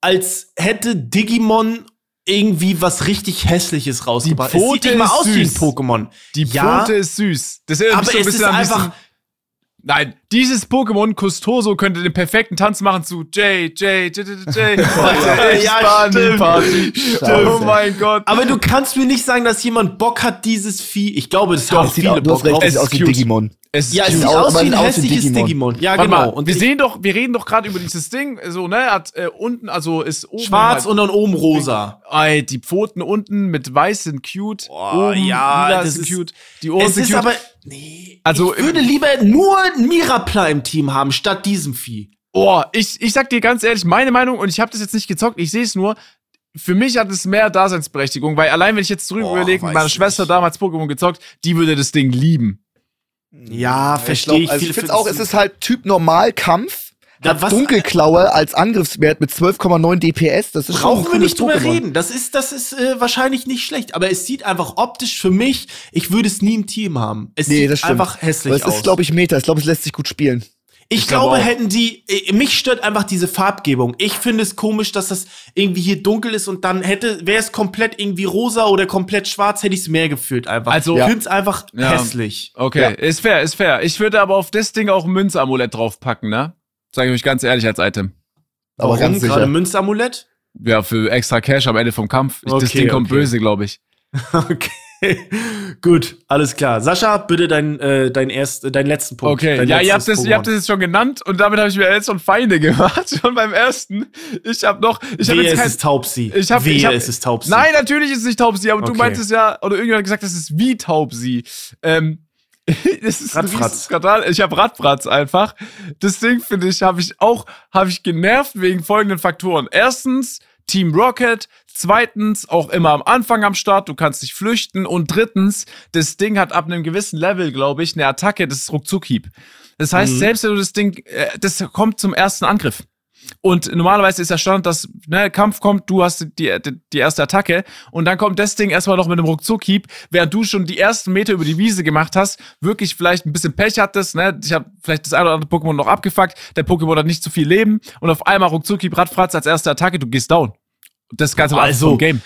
als hätte Digimon irgendwie was richtig Hässliches rausgebracht. es sieht Pfote nicht mal ist aus wie ein süß. Ein Die Ja. Pfote ist süß. Das erinnert aber so ein es ist bisschen einfach, Nein, dieses Pokémon Custoso könnte den perfekten Tanz machen zu J, J, J, J, J, Ja, die stimmt. Party. Oh mein Gott. aber du kannst mir nicht sagen, dass jemand Bock hat, dieses Vieh. Ich glaube, das haben Das sieht viele Bock drauf. Es sieht ist aus wie. Digimon. Es ist Ja, es sieht aus- wie ein hässliches Digimon. Digimon. Ja, Warte genau. mal, Und wir sehen doch, wir reden doch gerade über dieses Ding, so, ne, hat äh, unten, also ist oben schwarz halt, und dann oben rosa. Ey, die Pfoten unten mit weiß sind cute. Boah, oben ja, lila das sind ist- cute. Die Ohren Es sind ist cute. aber. Nee. Also, ich würde lieber nur Mirapla im Team haben, statt diesem Vieh. Oh, ich, ich sag dir ganz ehrlich, meine Meinung, und ich habe das jetzt nicht gezockt, ich sehe es nur, für mich hat es mehr Daseinsberechtigung, weil allein wenn ich jetzt drüber Boah, überlege, meine Schwester nicht. damals Pokémon gezockt, die würde das Ding lieben. Ja, Ich verstehe glaub, ich. Also Viele ich finde finden's auch, es ist halt Typ Normalkampf. Da Hat was- Dunkelklaue als Angriffswert mit 12,9 DPS. Das ist Brauchen wir nicht drüber Pokémon. reden. Das ist, das ist äh, wahrscheinlich nicht schlecht, aber es sieht einfach optisch für mich, ich würde es nie im Team haben. Es Nee, sieht einfach hässlich Aber es aus. ist, glaube ich, Meta. Ich glaube, es lässt sich gut spielen. Ich, ich glaube glaube, hätten die, äh, mich stört einfach diese Farbgebung. Ich finde es komisch, dass das irgendwie hier dunkel ist und dann hätte, wäre es komplett irgendwie rosa oder komplett schwarz, hätte ich es mehr gefühlt einfach. Also- ich Ja. finde es einfach Ja. hässlich. Okay, Ja. ist fair, ist fair. Ich würde aber auf das Ding auch ein Münzamulett draufpacken, ne? Sage ich euch ganz ehrlich als Item. Aber Warum? ganz sicher. Gerade Münzamulett? Ja, für extra Cash am Ende vom Kampf. Ich, das Okay, Ding kommt okay. böse, glaube ich. Okay. Gut, alles klar. Sascha, bitte dein, äh, dein, erst, dein letzten Punkt. Okay, ja, ihr habt, das, ihr habt das jetzt schon genannt und damit habe ich mir jetzt schon Feinde gemacht, schon beim ersten. Ich habe noch, ich habe Wehe, jetzt es kein, ist Taubsi. ich habe, Wehe, ich hab, es ist Taubsi. Nein, natürlich ist es nicht Taubsi, aber du Okay. meintest ja, oder irgendjemand hat gesagt, das ist wie Taubsi. Ähm, das ist Radfratz. Riesenskandal. Ich habe Radfratz einfach. Das Ding finde ich, habe ich auch, habe ich genervt wegen folgenden Faktoren. Erstens, Team Rocket. Zweitens, auch immer am Anfang am Start, du kannst dich flüchten. Und drittens, das Ding hat ab einem gewissen Level, glaube ich, eine Attacke, das ist Ruckzuck-Hieb. Das heißt, Mhm. selbst wenn du das Ding, äh, das kommt zum ersten Angriff. Und normalerweise ist der Stand, dass ne, Kampf kommt, du hast die, die, die erste Attacke und dann kommt das Ding erstmal noch mit einem Ruckzuck-Hieb, während du schon die ersten Meter über die Wiese gemacht hast, wirklich vielleicht ein bisschen Pech hattest, ne? Ich habe vielleicht das eine oder andere Pokémon noch abgefuckt, der Pokémon hat nicht zu viel Leben und auf einmal Ruckzuck-Hieb, Radfratz als erste Attacke, du gehst down. Das Ganze war Also, Game.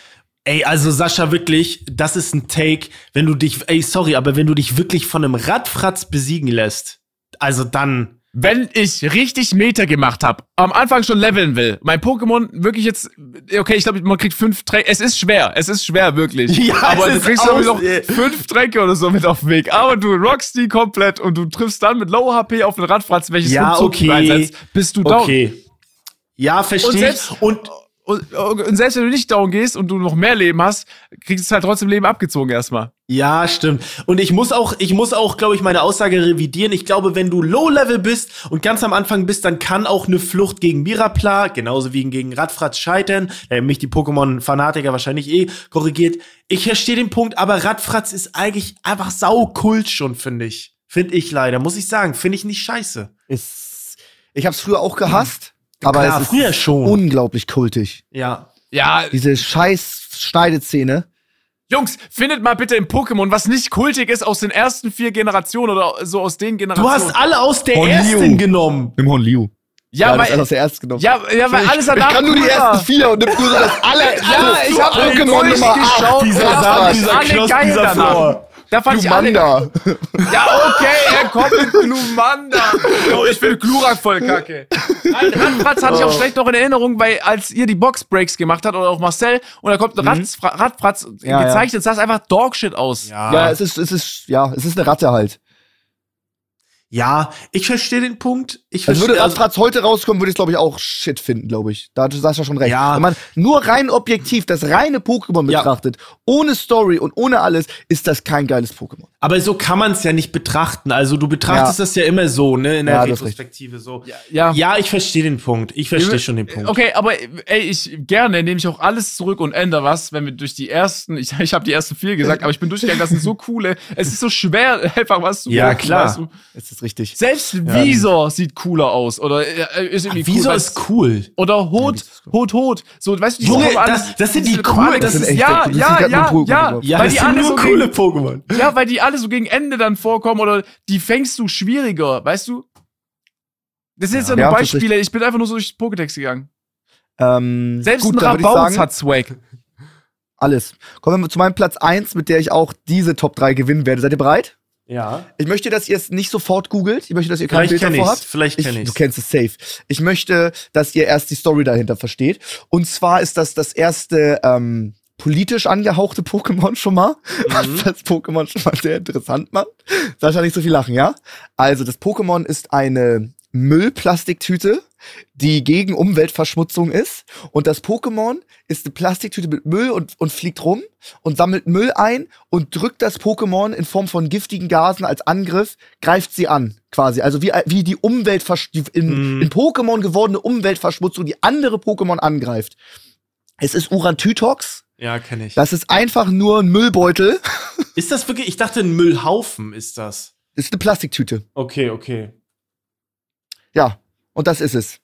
Ey, also Sascha, wirklich, das ist ein Take, wenn du dich, ey, sorry, aber wenn du dich wirklich von einem Radfratz besiegen lässt, also dann, Wenn ich richtig Meter gemacht habe, am Anfang schon leveln will, mein Pokémon wirklich jetzt, okay, ich glaube, man kriegt fünf Tränke. Es ist schwer, es ist schwer, wirklich. Ja, aber es du kriegst glaube ich aus- noch fünf Tränke oder so mit auf den Weg. Aber du rockst die komplett und du triffst dann mit Low HP auf den Radfratz, welches Ja, Ruckzuck okay. einsetzt, bist du down. okay. Ja, verstehe ich. selbst- Und Und, und selbst wenn du nicht down gehst und du noch mehr Leben hast, kriegst du halt trotzdem Leben abgezogen erstmal. Ja, stimmt. Und ich muss auch, ich muss auch, glaube ich, meine Aussage revidieren. Ich glaube, wenn du Low-Level bist und ganz am Anfang bist, dann kann auch eine Flucht gegen Mirapla, genauso wie gegen Radfratz scheitern. Da haben mich die Pokémon-Fanatiker wahrscheinlich eh korrigiert. Ich verstehe den Punkt, aber Radfratz ist eigentlich einfach saukult schon, finde ich. Finde ich leider, muss ich sagen. Finde ich nicht scheiße. Ist, ich habe es früher auch gehasst, aber Klar, es ist früher schon. unglaublich kultig. Ja. Ja, Diese scheiß Schneidezähne. Jungs, findet mal bitte im Pokémon, was nicht kultig ist aus den ersten vier Generationen oder so aus den Du Generationen. hast alle aus der Von ersten Liu. genommen. Im Horn Liu. ja, ist weil, aus der ersten genommen. ja, ja, weil ich, alles ich danach kann nur die ersten vier und nimm nur so das alle. Ja, ich hab alle Pokémon Nummer durchgeschaut. 8. Dieser Ja, Samen, ich dieser geil dieser. Flor. Da fand ich alle. Glumanda. Ja, okay, er kommt mit Glumanda. Oh, ich finde Glurak voll kacke. Nein, Radfratz hatte ich auch schlecht noch in Erinnerung, weil als ihr die Boxbreaks gemacht habt oder auch Marcel und da kommt ein Radfra Radfratz Ja, gezeichnet, sah es einfach Dogshit aus. Ja, es ist, es ist, ja, es ist eine Ratte halt. Ja, ich verstehe den Punkt. Ich Also würde Radfratz heute rauskommen, würde ich glaube ich auch Shit finden, glaube ich. Da hat Sascha schon recht. Ja. Wenn man nur rein objektiv das reine Pokémon Ja. betrachtet, ohne Story und ohne alles, ist das kein geiles Pokémon. aber so kann man es ja nicht betrachten. Also du betrachtest Ja. das ja immer so, ne, in der Ja, Retrospektive so. Ja. Ja, ich verstehe den Punkt. Ich verstehe schon den Punkt. Okay, aber ey, ich gerne nehme ich auch alles zurück und ändere was, wenn wir durch die ersten, ich, ich habe die ersten vier gesagt, aber ich bin durchgegangen, das sind so coole. Es ist so schwer, einfach was zu Ja, machen, klar. weißt du? Ist richtig. Selbst Visor sieht cooler aus oder äh, ist irgendwie Wieso cool, ist cool? oder Hot, Hot, Hot. So, weißt du, die Junge, das- das sind die kommen cool, alle- das echt- ja, ja, ja, Pokémon. ja, Ja, weil die alle nur so coole gegen, Pokémon. ja, weil die alle so gegen Ende dann vorkommen oder die fängst du schwieriger, weißt du? Das sind jetzt ja, Ja, nur ist Beispiele, ich bin einfach nur so durch Pokédex gegangen. Ähm, Selbst gut, ein Rabauz hat Swag. alles. Kommen wir zu meinem Platz 1, mit der ich auch diese Top 3 gewinnen werde. Seid ihr bereit? Ja. Ich möchte, dass ihr es nicht sofort googelt. Ich möchte, dass ihr kein Vielleicht Bild kenn davor ich's. habt. Vielleicht Ich, kenn du ich's. kennst es safe. Ich möchte, dass ihr erst die Story dahinter versteht. Und zwar ist das das erste ähm, politisch angehauchte Pokémon schon mal, was das Pokémon schon mal sehr interessant macht. Sascha, nicht so viel lachen, ja? Also, das Pokémon ist eine Müllplastiktüte, die gegen Umweltverschmutzung ist. Und das Pokémon ist eine Plastiktüte mit Müll und, und fliegt rum und sammelt Müll ein und drückt das Pokémon in Form von giftigen Gasen als Angriff, greift sie an, quasi. Also wie, wie die die in, Mhm. in Pokémon gewordene Umweltverschmutzung, die andere Pokémon angreift. Es ist Urantytox. Ja, kenne ich. Das ist einfach nur ein Müllbeutel. ist das wirklich? Ich dachte, ein Müllhaufen ist das. Das ist eine Plastiktüte. Okay, okay. Ja, und das ist es.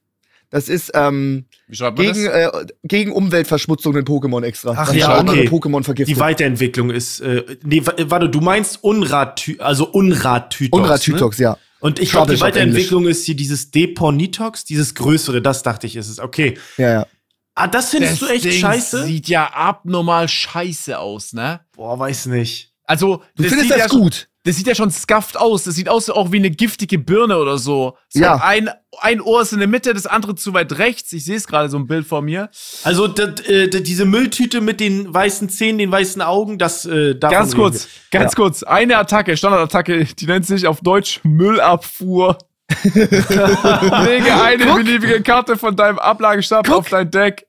Das ist ähm, Wie schreibt man gegen, das? äh, gegen Umweltverschmutzung in Pokémon extra. Ach ja, andere okay. Pokémon vergiftet. Die Weiterentwicklung ist. Äh, nee, wa- warte, du meinst Unratü also Unratütox. Ne? Unratytox, ja. Und ich glaube, die Weiterentwicklung ist hier dieses Deponitox, dieses größere, das dachte ich, ist es. Okay. Ja, ja. Ah, das findest du echt Ding scheiße? Sieht ja abnormal scheiße aus, ne? Boah, weiß nicht. Also, Du findest sieht das ja gut. Das sieht ja schon scuffed aus. Das sieht aus auch wie eine giftige Birne oder so. so Ja. Ein, ein Ohr ist in der Mitte, das andere zu weit rechts. Ich sehe es gerade so ein Bild vor mir. Also d- d- d- diese Mülltüte mit den weißen Zähnen, den weißen Augen, das äh, Ganz reden kurz, ganz kurz. Eine Attacke, Standardattacke, die nennt sich auf Deutsch Müllabfuhr. Lege eine beliebige Karte von deinem Ablagestapel Guck. auf dein Deck.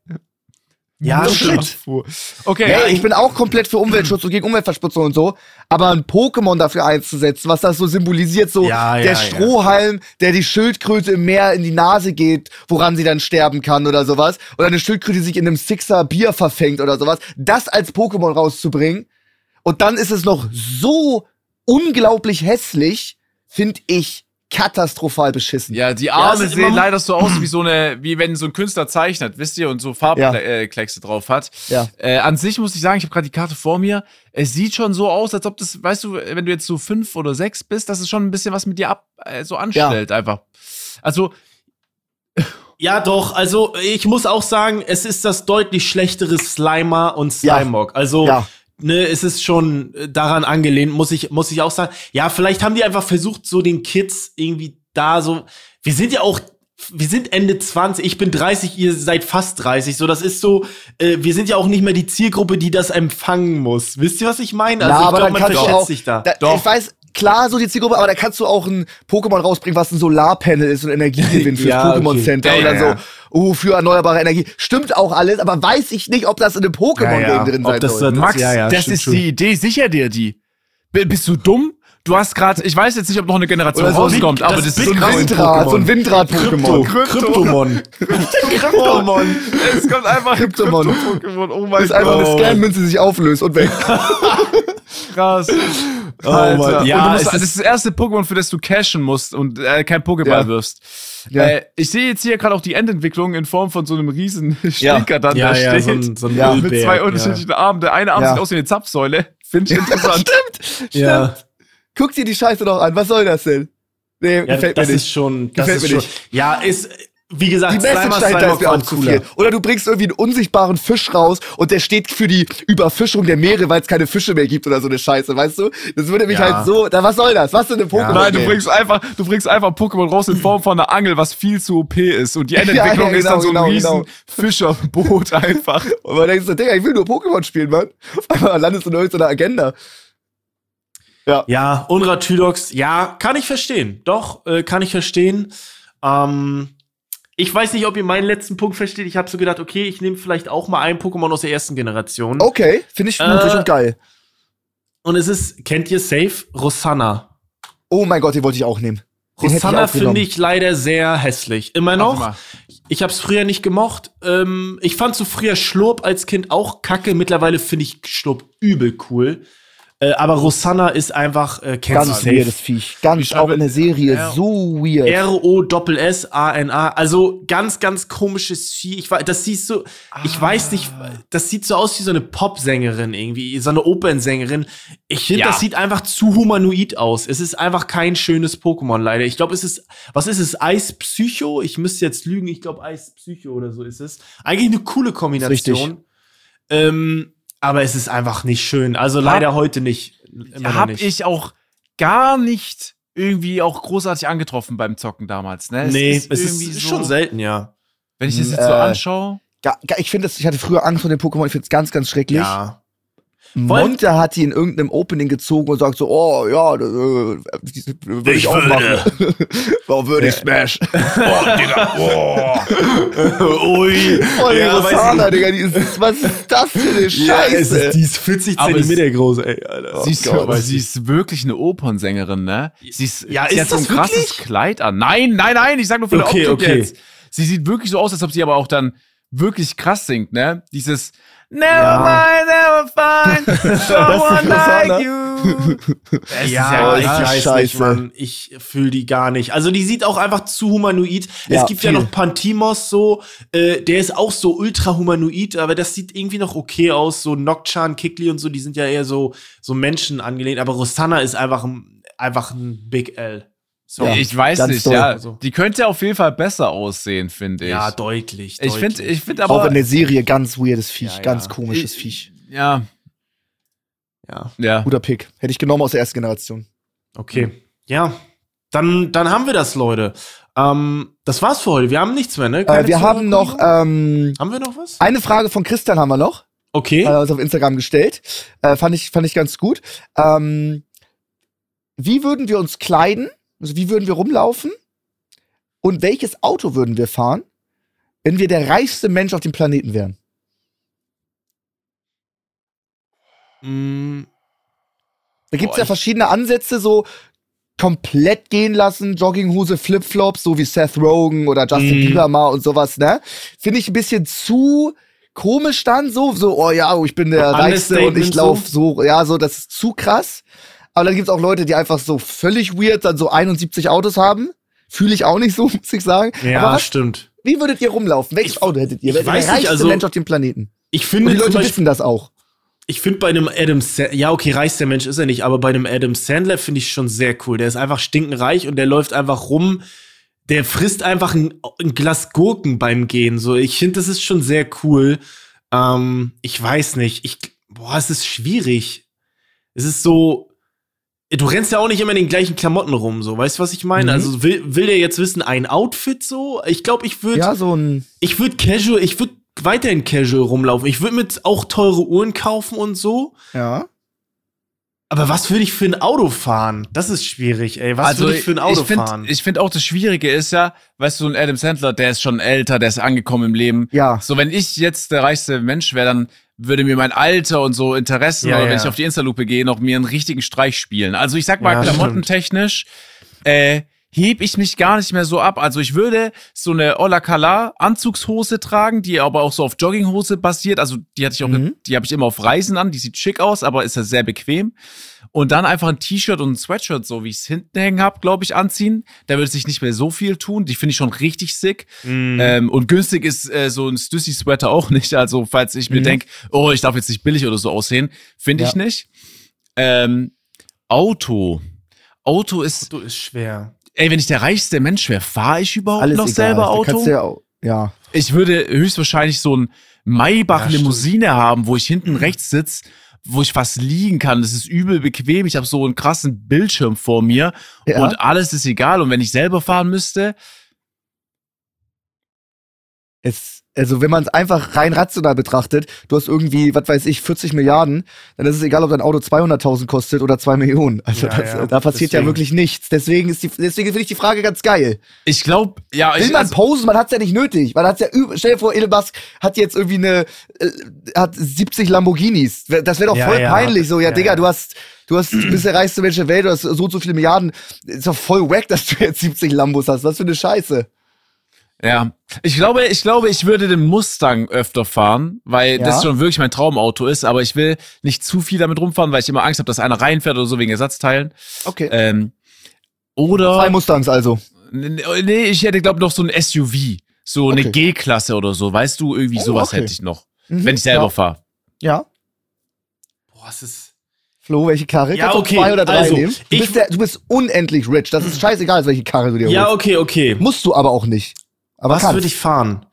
Ja. Müllabfuhr. Okay, Hey, ich bin auch komplett für Umweltschutz und gegen Umweltverschmutzung und so. Aber ein Pokémon dafür einzusetzen, was das so symbolisiert, so Ja, ja, der ja. Strohhalm, der die Schildkröte im Meer in die Nase geht, woran sie dann sterben kann oder sowas. Oder eine Schildkröte die sich in einem Sixer Bier verfängt oder sowas. Das als Pokémon rauszubringen. Und dann ist es noch so unglaublich hässlich, finde ich katastrophal beschissen. Ja, die Ja, Arme ist sehen leider so aus wie so eine, wie wenn so ein Künstler zeichnet, wisst ihr, und so Farbkleckse drauf hat. Ja. Äh, an sich muss ich sagen, ich habe gerade die Karte vor mir. Es sieht schon so aus, als ob das, weißt du, wenn du jetzt so fünf oder sechs bist, dass es schon ein bisschen was mit dir ab, äh, so anstellt, einfach. Also, Ja, doch. Also ich muss auch sagen, es ist das deutlich schlechtere Slimer und Ja. Slimog. Also Ja. Ne, es ist schon äh, daran angelehnt, muss ich muss ich auch sagen. Ja, vielleicht haben die einfach versucht, so den Kids irgendwie da so. Wir sind ja auch wir sind Ende 20, ich bin 30, ihr seid fast 30. So, das ist so, äh, wir sind ja auch nicht mehr die Zielgruppe, die das empfangen muss. Wisst ihr, was ich meine? Also Ja, ich aber glaub, dann man verschätzt auch, sich da. da, Doch. ich weiß, klar, so die Zielgruppe, aber da kannst du auch ein Pokémon rausbringen, was ein Solarpanel ist und Energiegewinn fürs Ja, Pokémon okay. Center Ja, oder ja, ja. so. Uh, für erneuerbare Energie. Stimmt auch alles, aber weiß ich nicht, ob das in einem Pokémon-Game Ja, ja. drin Ob sein das soll. Max, ja, ja, das stimmt ist schon. die Idee, sicher dir die. Bist du dumm? Du hast gerade, ich weiß jetzt nicht, ob noch eine Generation Oder so rauskommt, aber das ist so ein Windrad, Pokémon. so ein Windrad-Pokémon. Kryptomon. Kryptomon. Es kommt einfach ein Kryptomon. Krypto-Pokémon. Oh mein Das ist einfach eine. Scan-Münze, die sich auflöst und weg. krass. Oh Alter. Ja, du musst, es das ist- das erste Pokémon, für das du cashen musst und äh, kein Pokéball Ja. wirfst. Ja. Äh, ich sehe jetzt hier gerade auch die Endentwicklung in Form von so einem riesen Ja. Stinker dann Ja, da ja, steht. so ein, so ein Ja. mit zwei ja. unterschiedlichen Armen. Der eine Arm Ja. sieht aus wie eine Zapfsäule. Finde ich interessant. Stimmt, Ja. stimmt. Guck dir die Scheiße doch an. Was soll das denn? Nee, Ja, gefällt das mir ist nicht. schon, das Gefällt ist mir schon, nicht. ja, ist, wie gesagt, Die Message dahinter ist mir auch zu viel. Oder du bringst irgendwie einen unsichtbaren Fisch raus und der steht für die Überfischung der Meere, weil es keine Fische mehr gibt oder so eine Scheiße, weißt du? Das würde mich Ja. halt so, da, was soll das? Was für eine Pokémon? Nein, du bringst einfach, du bringst einfach Pokémon raus in Form von einer Angel, was viel zu OP ist. Und die Endentwicklung Ja, ja, ist dann so ein genau, riesen genau. Fischerboot einfach. Und man denkt so, Digga, ich will nur Pokémon spielen, Mann. Auf einmal landest du in irgendeiner Agenda. Ja, Unratüdox, ja, kann ich verstehen. Doch, äh, kann ich verstehen. Ähm, ich weiß nicht, ob ihr meinen letzten Punkt versteht. Ich habe so gedacht, okay, ich nehme vielleicht auch mal ein Pokémon aus der ersten Generation. Okay, finde ich mutig Äh, und geil. Und es ist, kennt ihr Safe? Rosanna. Oh mein Gott, den wollte ich auch nehmen. Den Rosanna finde ich leider sehr hässlich. Immer noch. mal. Ich habe es früher nicht gemocht. Ähm, ich fand so früher Schlurp als Kind auch kacke. Mittlerweile finde ich Schlurp übel cool. Äh, aber Rosanna ist einfach, äh, Ganz weirdes Viech. Ganz schreibe- auch in der Serie. Ja. So weird. R-O-S-S-A-N-A. Also ganz, ganz komisches Vieh. Ich, das siehst du, ich weiß nicht, das sieht so aus wie so eine Popsängerin irgendwie, so eine Opernsängerin. Ich finde, Ja. das sieht einfach zu humanoid aus. Es ist einfach kein schönes Pokémon, leider. Ich glaube, es ist, was ist es? Eispsycho? Ich müsste jetzt lügen, ich glaube Eispsycho oder so ist es. Eigentlich eine coole richtig. Kombination. Ähm, aber es ist einfach nicht schön. Also leider heute nicht. Immer noch Hab nicht. ich auch gar nicht irgendwie auch großartig angetroffen beim Zocken damals, ne? nee, es ist, so, schon selten, ja. Wenn ich das jetzt Äh, so anschaue. Ich finde ich hatte früher Angst vor den Pokémon, ich finde es ganz, ganz schrecklich. Ja. Monte hat die in irgendeinem Opening gezogen und sagt so, oh ja, das, äh, das würde ich, Ich auch würde. machen. Warum würde ich Smash? Oh, Digga, oh. Ui. Voll Ja, Rosana, Digga, die ist, was ist das für eine Ja, Scheiße? ist, die ist 40 Aber es- Zentimeter groß, ey, Alter. Siehst du, Gott. aber sie ist wirklich eine Opernsängerin, ne? Sie ist, Ja, sie ist hat so ein das krasses wirklich? Kleid an. Nein, nein, nein, ich sag nur von der Okay, Optik okay. jetzt. Sie sieht wirklich so aus, als ob sie aber auch dann wirklich krass singt, ne? Dieses Never ja. mind, never find someone like you. Es ja, ich weiß Scheiße. nicht, Mann. Ich fühle die gar nicht. Also die sieht auch einfach zu humanoid. Ja, es gibt viel. ja noch Pantimos so, äh, der ist auch so ultra humanoid, aber das sieht irgendwie noch okay aus. So Nokchan, Kikli und so, die sind ja eher so, so Menschen angelehnt. Aber Rosanna ist einfach, einfach ein Big L. So, ja, ich weiß nicht, toll. ja. Die könnte auf jeden Fall besser aussehen, finde ich. Ja, deutlich. Ich finde, ich finde aber. Auch in der Serie ganz weirdes Viech, ja, ganz komisches ich, Viech. Ja. Ja. ja. Guter Pick. Hätte ich genommen aus der ersten Generation. Okay. Ja. Dann, dann haben wir das, Leute. Ähm, das war's für heute. Wir haben nichts mehr, ne? Äh, wir haben noch. Ähm, haben wir noch was? Eine Frage von Christian haben wir noch. Okay. Hat er uns auf Instagram gestellt. Äh, fand, ich, fand ich ganz gut. Ähm, wie würden wir uns kleiden? Also wie würden wir rumlaufen? Und welches Auto würden wir fahren, wenn wir der reichste Mensch auf dem Planeten wären? Mm. Da gibt es ja verschiedene Ansätze, so komplett gehen lassen, Jogginghose, Flipflops, so wie Seth Rogen oder Justin mm. Bieber mal und sowas, ne? Finde ich ein bisschen zu komisch dann so, so, oh ja, ich bin der Reichste und ich laufe so. so, ja, so, das ist zu krass. Aber dann gibt es auch Leute, die einfach so völlig weird dann so 71 Autos haben. Fühle ich auch nicht so, muss ich sagen. Ja, was, stimmt. Wie würdet ihr rumlaufen? Welches Auto hättet ihr? Wer weiß der reichste also, Mensch auf dem Planeten? Ich finde, Und die Leute wissen das auch. Ich finde bei einem Adam Sandler, ja, okay, reichster Mensch ist er nicht, aber bei einem Adam Sandler finde ich schon sehr cool. Der ist einfach stinkenreich und der läuft einfach rum. Der frisst einfach ein, ein Glas Gurken beim Gehen. So, ich finde, das ist schon sehr cool. Ähm, ich weiß nicht. Ich, boah, es ist schwierig. Es ist so, du rennst ja auch nicht immer in den gleichen Klamotten rum, so, weißt du, was ich meine? Mhm. Also will, will der jetzt wissen, ein Outfit so? Ich glaube, ich würde. Ja, so ein. Ich würde casual, ich würde weiterhin casual rumlaufen. Ich würde mit auch teure Uhren kaufen und so. Ja. Aber was würde ich für ein Auto fahren? Das ist schwierig, ey. Was also würde ich für ein Auto ich find, fahren? Ich finde auch das Schwierige ist ja, weißt du, ein Adam Sandler, der ist schon älter, der ist angekommen im Leben. Ja. So, wenn ich jetzt der reichste Mensch wäre, dann würde mir mein Alter und so Interessen ja, oder wenn ich auf die Insta-Lupe gehe, noch mir einen richtigen Streich spielen. Also ich sag mal, ja, klamottentechnisch äh, heb ich mich gar nicht mehr so ab. Also ich würde so eine Ola Kala Anzugshose tragen, die aber auch so auf Jogginghose basiert. Also die hatte ich auch, mhm. die habe ich immer auf Reisen an. Die sieht schick aus, aber ist ja sehr bequem. Und dann einfach ein T-Shirt und ein Sweatshirt, so wie ich es hinten hängen habe, glaube ich, anziehen. Da würde sich nicht mehr so viel tun. Die finde ich schon richtig sick. Mhm. Ähm, und günstig ist äh, so ein Stussy-Sweater auch nicht. Also falls ich mir mhm. denke, oh, ich darf jetzt nicht billig oder so aussehen, finde ja. ich nicht. Ähm, Auto. Auto ist. Auto ist schwer ey, wenn ich der reichste Mensch wäre, fahre ich überhaupt Alles noch egal. selber Auto? Ja, ja. Ich würde höchstwahrscheinlich so ein Maybach-Limousine ja, haben, wo ich hinten rechts sitze, wo ich fast liegen kann. Das ist übel bequem. Ich habe so einen krassen Bildschirm vor mir ja. und alles ist egal. Und wenn ich selber fahren müsste, es also wenn man es einfach rein rational betrachtet, du hast irgendwie, was weiß ich, 40 Milliarden, dann ist es egal, ob dein Auto 200.000 kostet oder 2 Millionen. Also ja, das, ja, da passiert deswegen. ja wirklich nichts. Deswegen ist die, deswegen finde ich die Frage ganz geil. Ich glaube, ja. Will ich, man also, posen? Man hat es ja nicht nötig. Man hat's ja, stell dir vor, Elon Musk hat jetzt irgendwie eine, äh, hat 70 Lamborghinis. Das wäre doch voll ja, peinlich. So, ja, Digga, du hast, du hast, du bist der reichste Mensch der Welt, du hast so und so viele Milliarden. Ist doch voll wack, dass du jetzt 70 Lambos hast. Was für eine Scheiße. Ja, ich glaube, ich glaube, ich würde den Mustang öfter fahren, weil ja. das schon wirklich mein Traumauto ist, aber ich will nicht zu viel damit rumfahren, weil ich immer Angst habe, dass einer reinfährt oder so wegen Ersatzteilen. Okay. Ähm, oder. Zwei Mustangs also. Nee, ich hätte, glaube ich, noch so ein SUV. So okay. eine G-Klasse oder so. Weißt du, irgendwie oh, sowas okay. hätte ich noch. Mhm, wenn ich selber ja. fahre. Ja. Boah, es ist. Flo, welche Karre? Ja, okay. zwei oder drei also, nehmen? Du bist, der, du bist unendlich rich. Das ist scheißegal, welche Karre du dir holst. Ja, okay, okay. Musst du aber auch nicht. Aber Was würde ich fahren?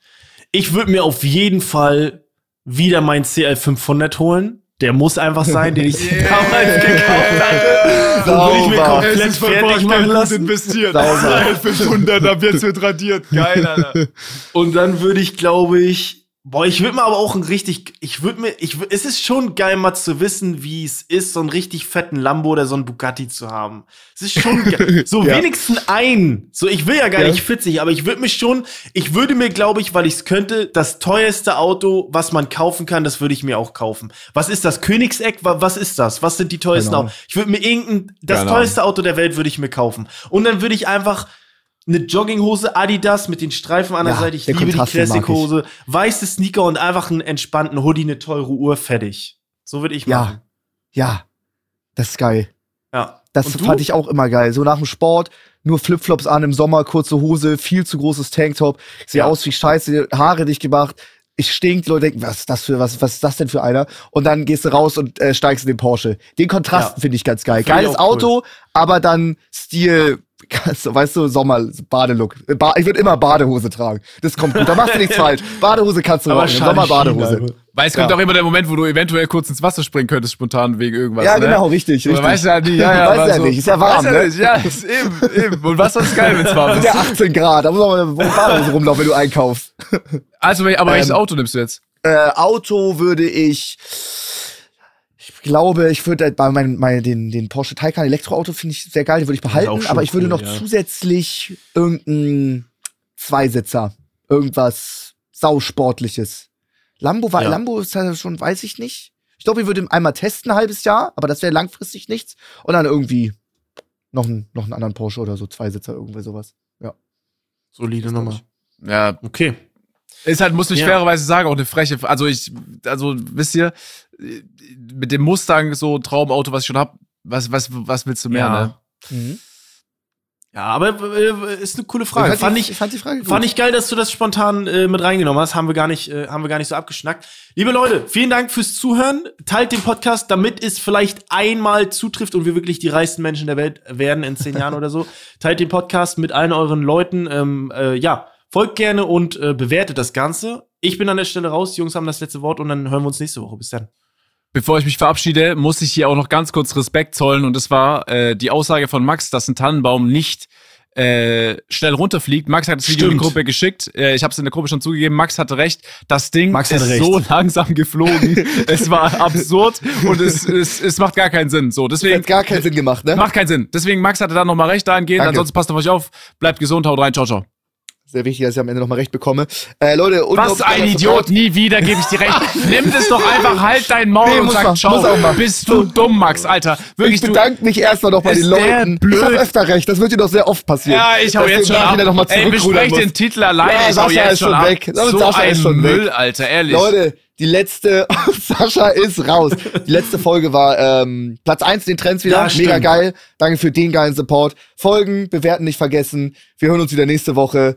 Ich würde mir auf jeden Fall wieder mein CL500 holen. Der muss einfach sein, den ich yeah. damals gekauft hatte. Sauber. Würde ich mir komplett fertig machen lassen. investiert. CL500, ab jetzt wird radiert. Geil, Alter. Und dann würde ich, glaube ich, Boah, ich würde mir aber auch ein richtig, ich würde mir, ich, es ist schon geil, mal zu wissen, wie es ist, so einen richtig fetten Lambo oder so einen Bugatti zu haben. Es ist schon geil. So ja. wenigstens ein. So, ich will ja gar ja. nicht 40, aber ich würde mich schon, ich würde mir, glaube ich, weil ich es könnte, das teuerste Auto, was man kaufen kann, das würde ich mir auch kaufen. Was ist das? Königseck? Was ist das? Was sind die teuersten genau. Autos? Ich würde mir irgendein, das genau. teuerste Auto der Welt würde ich mir kaufen. Und dann würde ich einfach eine Jogginghose Adidas mit den Streifen an der Ja, Seite. Ich liebe die Kontrast, ich. Classic-Hose. Weiße Sneaker und einfach einen entspannten Hoodie, eine teure Uhr, fertig. So würde ich Ja. machen. Ja, das ist geil. Ja. Das fand ich auch immer geil. So nach dem Sport, nur Flipflops an im Sommer, kurze Hose, viel zu großes Tanktop. Sehe Ja. aus wie Scheiße, Haare dicht gemacht. Ich stink, die Leute denken, was ist das für, was, was ist das denn für einer? Und dann gehst du raus und äh, steigst in den Porsche. Den Kontrast Ja. finde ich ganz geil. Find Geiles auch cool. Auto, aber dann Stil, so, weißt du, Sommer, Badelook. Ba ich würde immer Badehose tragen. Das kommt gut. Da machst du nichts falsch. Badehose kannst du schade Sommer Badehose. Weil es kommt Ja. auch immer der Moment, wo du eventuell kurz ins Wasser springen könntest, spontan wegen irgendwas. Ja, ne? genau, richtig, Oder richtig. Weißt du ja nie. Ja, ja, Weiß ja so, nicht, ist ja warm, weiß ne? nicht. Ja, ist eben, eben. Und Wasser ist geil, wenn es warm ist. ja 18 Grad, da muss man mit Badehose rumlaufen, wenn du einkaufst. Also, aber welches Ähm, Auto nimmst du jetzt? Äh, Auto würde ich. Ich glaube, ich würde bei meinem mein, den, den Porsche Taycan Elektroauto finde ich sehr geil, den würde ich behalten, aber ich würde cool, noch ja. zusätzlich irgendeinen Zweisitzer, irgendwas sausportliches. Lambo war Ja. Lambo ist ja schon, weiß ich nicht. Ich glaube, ich würde einmal testen, ein halbes Jahr, aber das wäre langfristig nichts. Und dann irgendwie noch, ein, noch einen anderen Porsche oder so, Zweisitzer, irgendwie sowas. Solide Nummer. Ja, Okay. Ist halt, muss ich Ja. fairerweise sagen, auch eine freche. Also, ich, also, wisst ihr, mit dem Mustang, so Traumauto, was ich schon hab, was, was, was willst du mehr, Ja. ne? Mhm. Ja, aber äh, ist eine coole Frage. ich, Fand die, ich, fand die Frage gut. Fand ich geil, dass du das spontan äh, mit reingenommen hast. Haben wir gar nicht, äh, haben wir gar nicht so abgeschnackt. Liebe Leute, vielen Dank fürs Zuhören. Teilt den Podcast, damit es vielleicht einmal zutrifft und wir wirklich die reichsten Menschen der Welt werden in zehn Jahren oder so. Teilt den Podcast mit allen euren Leuten. Ähm, äh, ja, folgt gerne und äh, bewertet das Ganze. Ich bin an der Stelle raus. Die Jungs haben das letzte Wort und dann hören wir uns nächste Woche. Bis dann. Bevor ich mich verabschiede, muss ich hier auch noch ganz kurz Respekt zollen. Und das war äh, die Aussage von Max, dass ein Tannenbaum nicht äh, schnell runterfliegt. Max hat das Video in die Stimmt. Gruppe geschickt. Äh, ich habe es in der Gruppe schon zugegeben. Max hatte recht. Das Ding ist recht. so langsam geflogen. es war absurd und es, es, es macht gar keinen Sinn. So, deswegen Hat gar keinen Sinn gemacht, ne? macht keinen Sinn. Deswegen Max hatte da noch mal recht dahingehend. Danke. Ansonsten passt auf euch auf. Bleibt gesund. Haut rein. Ciao, ciao. Sehr wichtig, dass ich am Ende nochmal recht bekomme. Äh, Leute, Was ein Idiot, Support. nie wieder gebe ich dir recht. Nimm das doch einfach, halt dein Maul Nee, und sag ciao. Bist du dumm, Max, Alter. Wirklich, Ich bedanke mich erstmal noch bei den Leuten. blöd? Ich habe öfter recht, das wird dir doch sehr oft passieren. Ja, ich hau jetzt schon ab. Noch mal Ey, besprech den. Titel alleine. Ja, ich hau Sascha jetzt ist schon schon ab. weg. So Sascha ein ist schon Müll, weg. Alter, ehrlich. Leute, die letzte, Sascha ist raus. Die letzte Folge war ähm, Platz 1 in den Trends wieder. Ja, Mega stimmt. geil. Danke für den geilen Support. Folgen, bewerten nicht vergessen. Wir hören uns wieder nächste Woche.